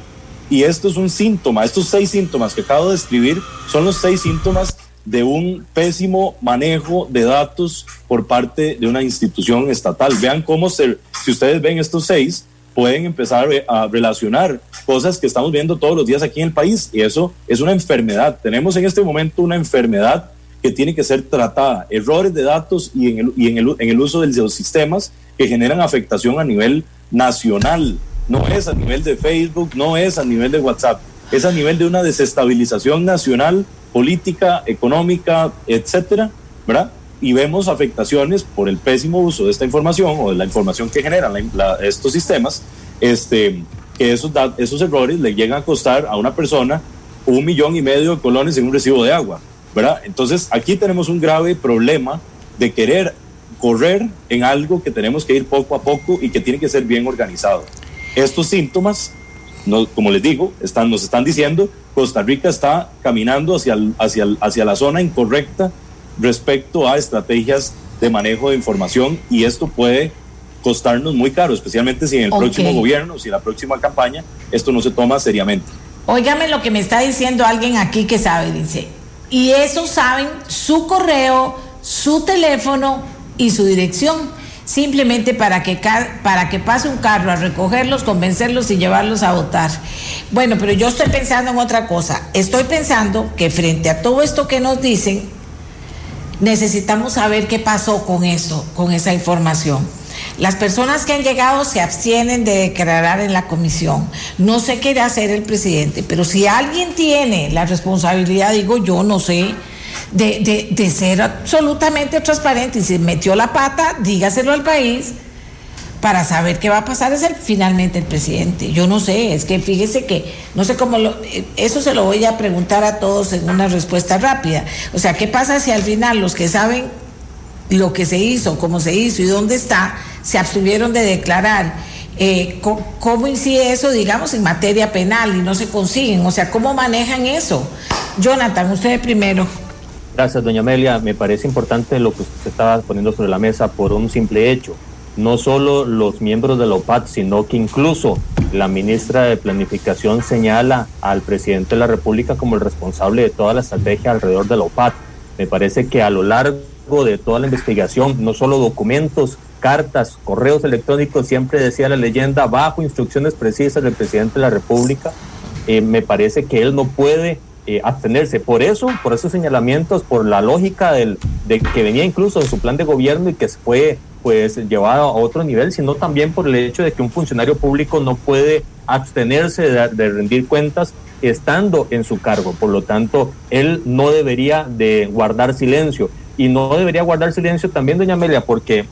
y esto es un síntoma, estos seis síntomas que acabo de describir son los seis síntomas de un pésimo manejo de datos por parte de una institución estatal. Vean cómo si ustedes ven estos seis, pueden empezar a relacionar cosas que estamos viendo todos los días aquí en el país y eso es una enfermedad. Tenemos en este momento una enfermedad que tiene que ser tratada, errores de datos y en el, y en en el uso de los sistemas que generan afectación a nivel nacional. No es a nivel de Facebook, no es a nivel de WhatsApp, es a nivel de una desestabilización nacional política, económica, etcétera, ¿verdad? Y vemos afectaciones por el pésimo uso de esta información o de la información que generan estos sistemas, este, que esos, esos errores le llegan a costar a una persona un millón y medio de colones en un recibo de agua, ¿verdad? Entonces aquí tenemos un grave problema de querer correr en algo que tenemos que ir poco a poco y que tiene que ser bien organizado. Estos síntomas, no, como les digo, están, nos están diciendo Costa Rica está caminando hacia, hacia, hacia la zona incorrecta respecto a estrategias de manejo de información y esto puede costarnos muy caro, especialmente si en el próximo gobierno, si en la próxima campaña, esto no se toma seriamente. Óigame lo que me está diciendo alguien aquí que sabe, dice, y eso saben su correo, su teléfono y su dirección simplemente para que, para que pase un carro a recogerlos, convencerlos y llevarlos a votar. Bueno, pero yo estoy pensando en otra cosa. Estoy pensando que frente a todo esto que nos dicen, necesitamos saber qué pasó con eso, con esa información. Las personas que han llegado se abstienen de declarar en la comisión. No sé qué hacer el presidente, pero si alguien tiene la responsabilidad, digo yo, no sé, de, de, ser absolutamente transparente y si metió la pata, dígaselo al país para saber qué va a pasar es el, finalmente el presidente. Yo no sé, es que fíjese que no sé cómo lo, eso se lo voy a preguntar a todos en una respuesta rápida. O sea, ¿qué pasa si al final los que saben lo que se hizo, cómo se hizo y dónde está, se abstuvieron de declarar? Eh, ¿Cómo incide eso, digamos, en materia penal y no se consiguen? O sea, ¿cómo manejan eso? Jonathan, usted primero. Gracias, doña Amelia. Me parece importante lo que usted estaba poniendo sobre la mesa por un simple hecho. No solo los miembros de la OPAT, sino que incluso la ministra de Planificación señala al presidente de la República como el responsable de toda la estrategia alrededor de la OPAT. Me parece que a lo largo de toda la investigación, no solo documentos, cartas, correos electrónicos, siempre decía la leyenda, bajo instrucciones precisas del presidente de la República, eh, me parece que él no puede eh, abstenerse. Por eso, por esos señalamientos, por la lógica del, de que venía incluso en su plan de gobierno y que fue pues llevado a otro nivel, sino también por el hecho de que un funcionario público no puede abstenerse de, de rendir cuentas estando en su cargo. Por lo tanto, él no debería de guardar silencio. Y no debería guardar silencio también, doña Amelia, porque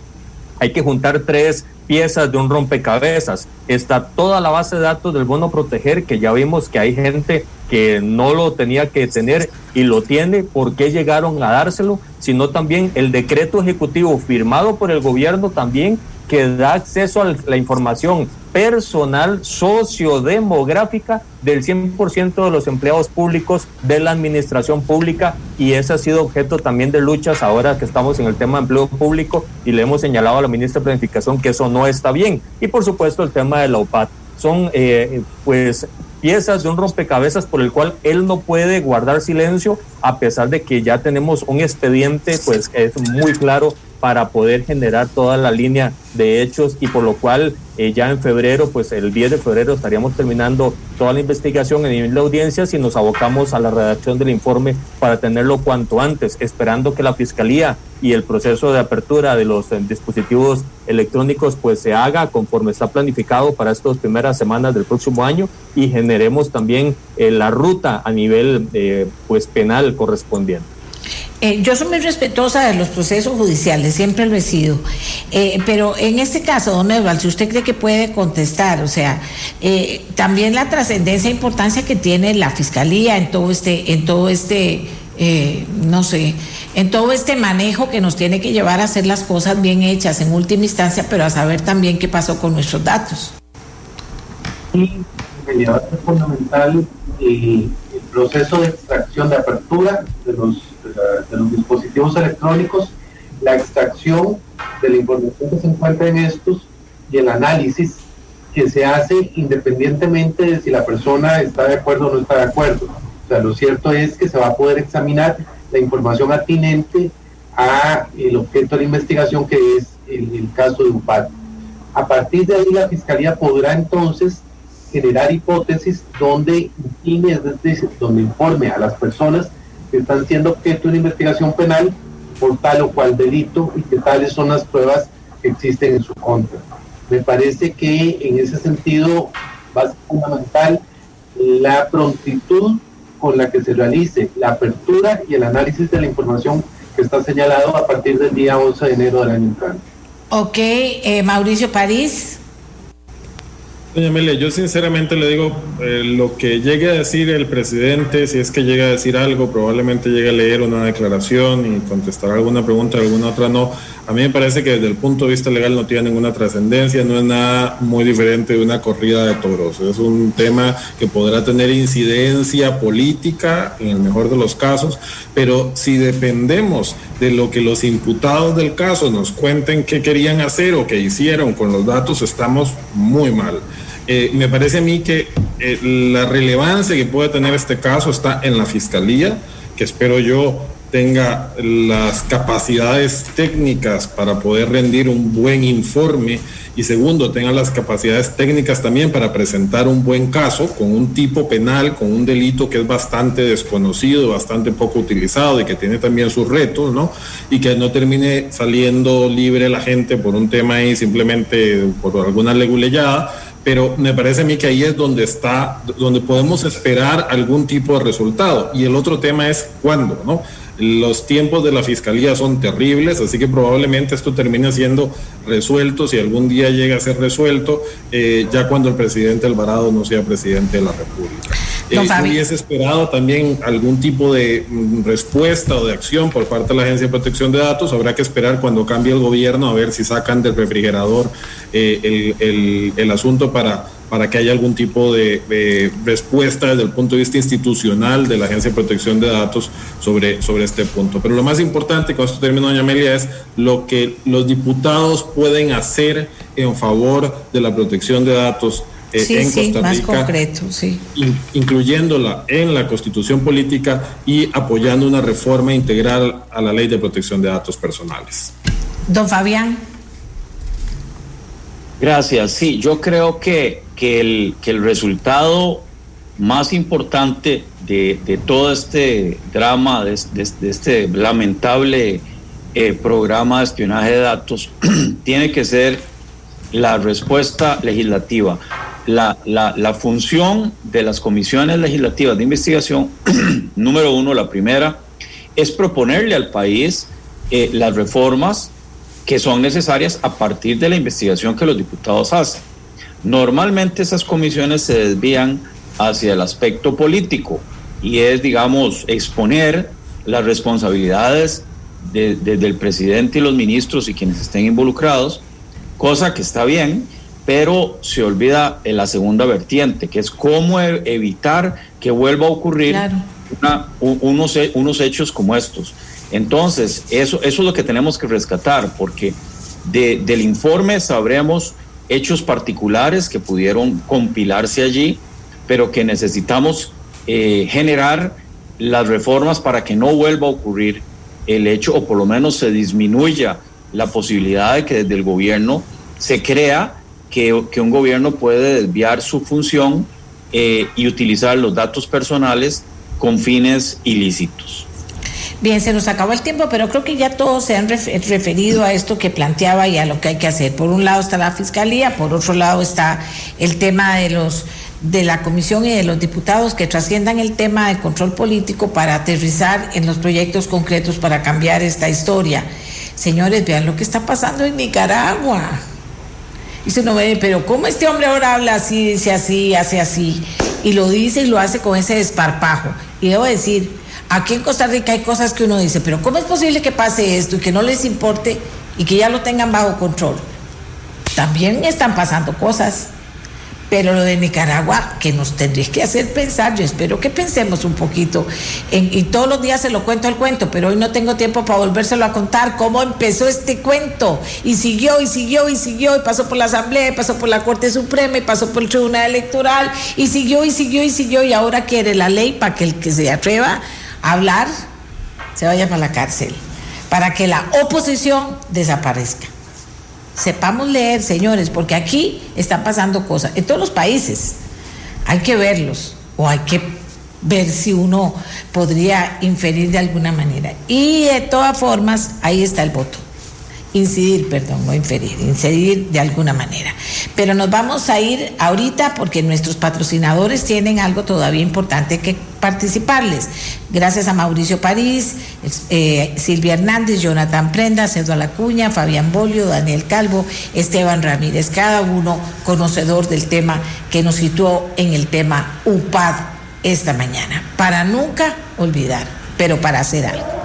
hay que juntar tres piezas de un rompecabezas. Está toda la base de datos del bono proteger, que ya vimos que hay gente que no lo tenía que tener y lo tiene, ¿por qué llegaron a dárselo? Sino también el decreto ejecutivo firmado por el gobierno también que da acceso a la información personal sociodemográfica del 100% de los empleados públicos de la administración pública. Y ese ha sido objeto también de luchas ahora que estamos en el tema de empleo público y le hemos señalado a la ministra de Planificación que eso no está bien. Y por supuesto el tema de la OPAT son eh, pues piezas de un rompecabezas por el cual él no puede guardar silencio a pesar de que ya tenemos un expediente pues es muy claro para poder generar toda la línea de hechos y por lo cual eh, ya en febrero, pues el 10 de febrero estaríamos terminando toda la investigación en nivel de audiencias y nos abocamos a la redacción del informe para tenerlo cuanto antes, esperando que la Fiscalía y el proceso de apertura de los eh, dispositivos electrónicos pues se haga conforme está planificado para estas primeras semanas del próximo año y generemos también eh, la ruta a nivel pues penal correspondiente. Eh, yo soy muy respetuosa de los procesos judiciales, siempre lo he sido. Eh, pero en este caso, don Edward, si usted cree que puede contestar, o sea, eh, también la trascendencia e importancia que tiene la fiscalía en todo este, en todo este, no sé, en todo este manejo que nos tiene que llevar a hacer las cosas bien hechas en última instancia, pero a saber también qué pasó con nuestros datos. Sí, es fundamental el proceso de extracción, de apertura de los de los dispositivos electrónicos, la extracción de la información que se encuentra en estos y el análisis que se hace independientemente de si la persona está de acuerdo o no está de acuerdo. O sea, lo cierto es que se va a poder examinar la información atinente a el objeto de investigación que es el, el caso de UPAD. A partir de ahí la Fiscalía podrá entonces generar hipótesis donde, donde informe a las personas que están siendo objeto de una investigación penal por tal o cual delito y que tales son las pruebas que existen en su contra. Me parece que en ese sentido va a ser fundamental la prontitud con la que se realice la apertura y el análisis de la información que está señalado a partir del día 11 de enero del año entrante. Ok, eh, Mauricio París. Doña Amelia, yo sinceramente le digo, eh, lo que llegue a decir el presidente, si es que llega a decir algo, probablemente llegue a leer una declaración y contestar alguna pregunta, alguna otra no. A mí me parece que desde el punto de vista legal no tiene ninguna trascendencia, no es nada muy diferente de una corrida de toros. Es un tema que podrá tener incidencia política, en el mejor de los casos, pero si dependemos de lo que los imputados del caso nos cuenten qué querían hacer o qué hicieron con los datos, estamos muy mal. Eh, me parece a mí que eh, la relevancia que puede tener este caso está en la fiscalía, que espero yo tenga las capacidades técnicas para poder rendir un buen informe y segundo, tenga las capacidades técnicas también para presentar un buen caso con un tipo penal, con un delito que es bastante desconocido, bastante poco utilizado y que tiene también sus retos, ¿no? Y que no termine saliendo libre la gente por un tema ahí simplemente por alguna leguleyada, pero me parece a mí que ahí es donde está, donde podemos esperar algún tipo de resultado. Y el otro tema es cuándo, ¿no? Los tiempos de la fiscalía son terribles, así que probablemente esto termine siendo resuelto, si algún día llega a ser resuelto, eh, ya cuando el presidente Alvarado no sea presidente de la República. Eh, hubiese esperado también algún tipo de mm, respuesta o de acción por parte de la Agencia de Protección de Datos. Habrá que esperar cuando cambie el gobierno a ver si sacan del refrigerador eh, el, el, el asunto para para que haya algún tipo de, de, respuesta desde el punto de vista institucional de la Agencia de Protección de Datos sobre, sobre este punto. Pero lo más importante, con esto termino, doña Amelia, es lo que los diputados pueden hacer en favor de la protección de datos eh, sí, en sí, Costa más Rica, concreto, sí. in- incluyéndola en la constitución política y apoyando una reforma integral a la ley de protección de datos personales. Don Fabián. Gracias. Sí, yo creo que, que, el, que el resultado más importante de, de todo este drama, de, de- de este lamentable eh, programa de espionaje de datos, tiene que ser la respuesta legislativa. La, la, función de las comisiones legislativas de investigación, número uno, la primera, es proponerle al país eh, las reformas que son necesarias a partir de la investigación que los diputados hacen. Normalmente esas comisiones se desvían hacia el aspecto político y es, digamos, exponer las responsabilidades de- de- del presidente y los ministros y quienes estén involucrados, cosa que está bien, pero se olvida en la segunda vertiente, que es cómo e- evitar que vuelva a ocurrir Claro. una- u- unos, unos hechos como estos. Entonces, eso, eso es lo que tenemos que rescatar, porque de- del informe sabremos hechos particulares que pudieron compilarse allí, pero que necesitamos eh, generar las reformas para que no vuelva a ocurrir el hecho, o por lo menos se disminuya la posibilidad de que desde el gobierno se crea que, que un gobierno puede desviar su función eh, y utilizar los datos personales con fines ilícitos. Bien, se nos acabó el tiempo, pero creo que ya todos se han ref- referido a esto que planteaba y a lo que hay que hacer. Por un lado está la fiscalía, por otro lado está el tema de los de la comisión y de los diputados que trasciendan el tema de control político para aterrizar en los proyectos concretos para cambiar esta historia. Señores, vean lo que está pasando en Nicaragua. Y se no ve, pero ¿cómo este hombre ahora habla así, dice así, hace así? Y lo dice y lo hace con ese desparpajo. Y debo decir, aquí en Costa Rica hay cosas que uno dice, pero ¿cómo es posible que pase esto y que no les importe y que ya lo tengan bajo control? También están pasando cosas. Pero lo de Nicaragua, que nos tendréis que hacer pensar, yo espero que pensemos un poquito. Y todos los días se lo cuento el cuento, pero hoy no tengo tiempo para volvérselo a contar cómo empezó este cuento. Y siguió, y siguió, y siguió, y pasó por la Asamblea, y pasó por la Corte Suprema, y pasó por el Tribunal Electoral, y siguió, y siguió, y siguió, y ahora quiere la ley para que el que se atreva a hablar se vaya para la cárcel, para que la oposición desaparezca. Sepamos leer, señores, porque aquí están pasando cosas. En todos los países hay que verlos o hay que ver si uno podría inferir de alguna manera. Y de todas formas, ahí está el voto. Incidir, perdón, no inferir, incidir de alguna manera. Pero nos vamos a ir ahorita porque nuestros patrocinadores tienen algo todavía importante que participarles. Gracias a Mauricio París, eh, Silvia Hernández, Jonathan Prenda, Cedo Lacuña, Fabián Bolio, Daniel Calvo, Esteban Ramírez, cada uno conocedor del tema que nos situó en el tema UPAD esta mañana. Para nunca olvidar, pero para hacer algo.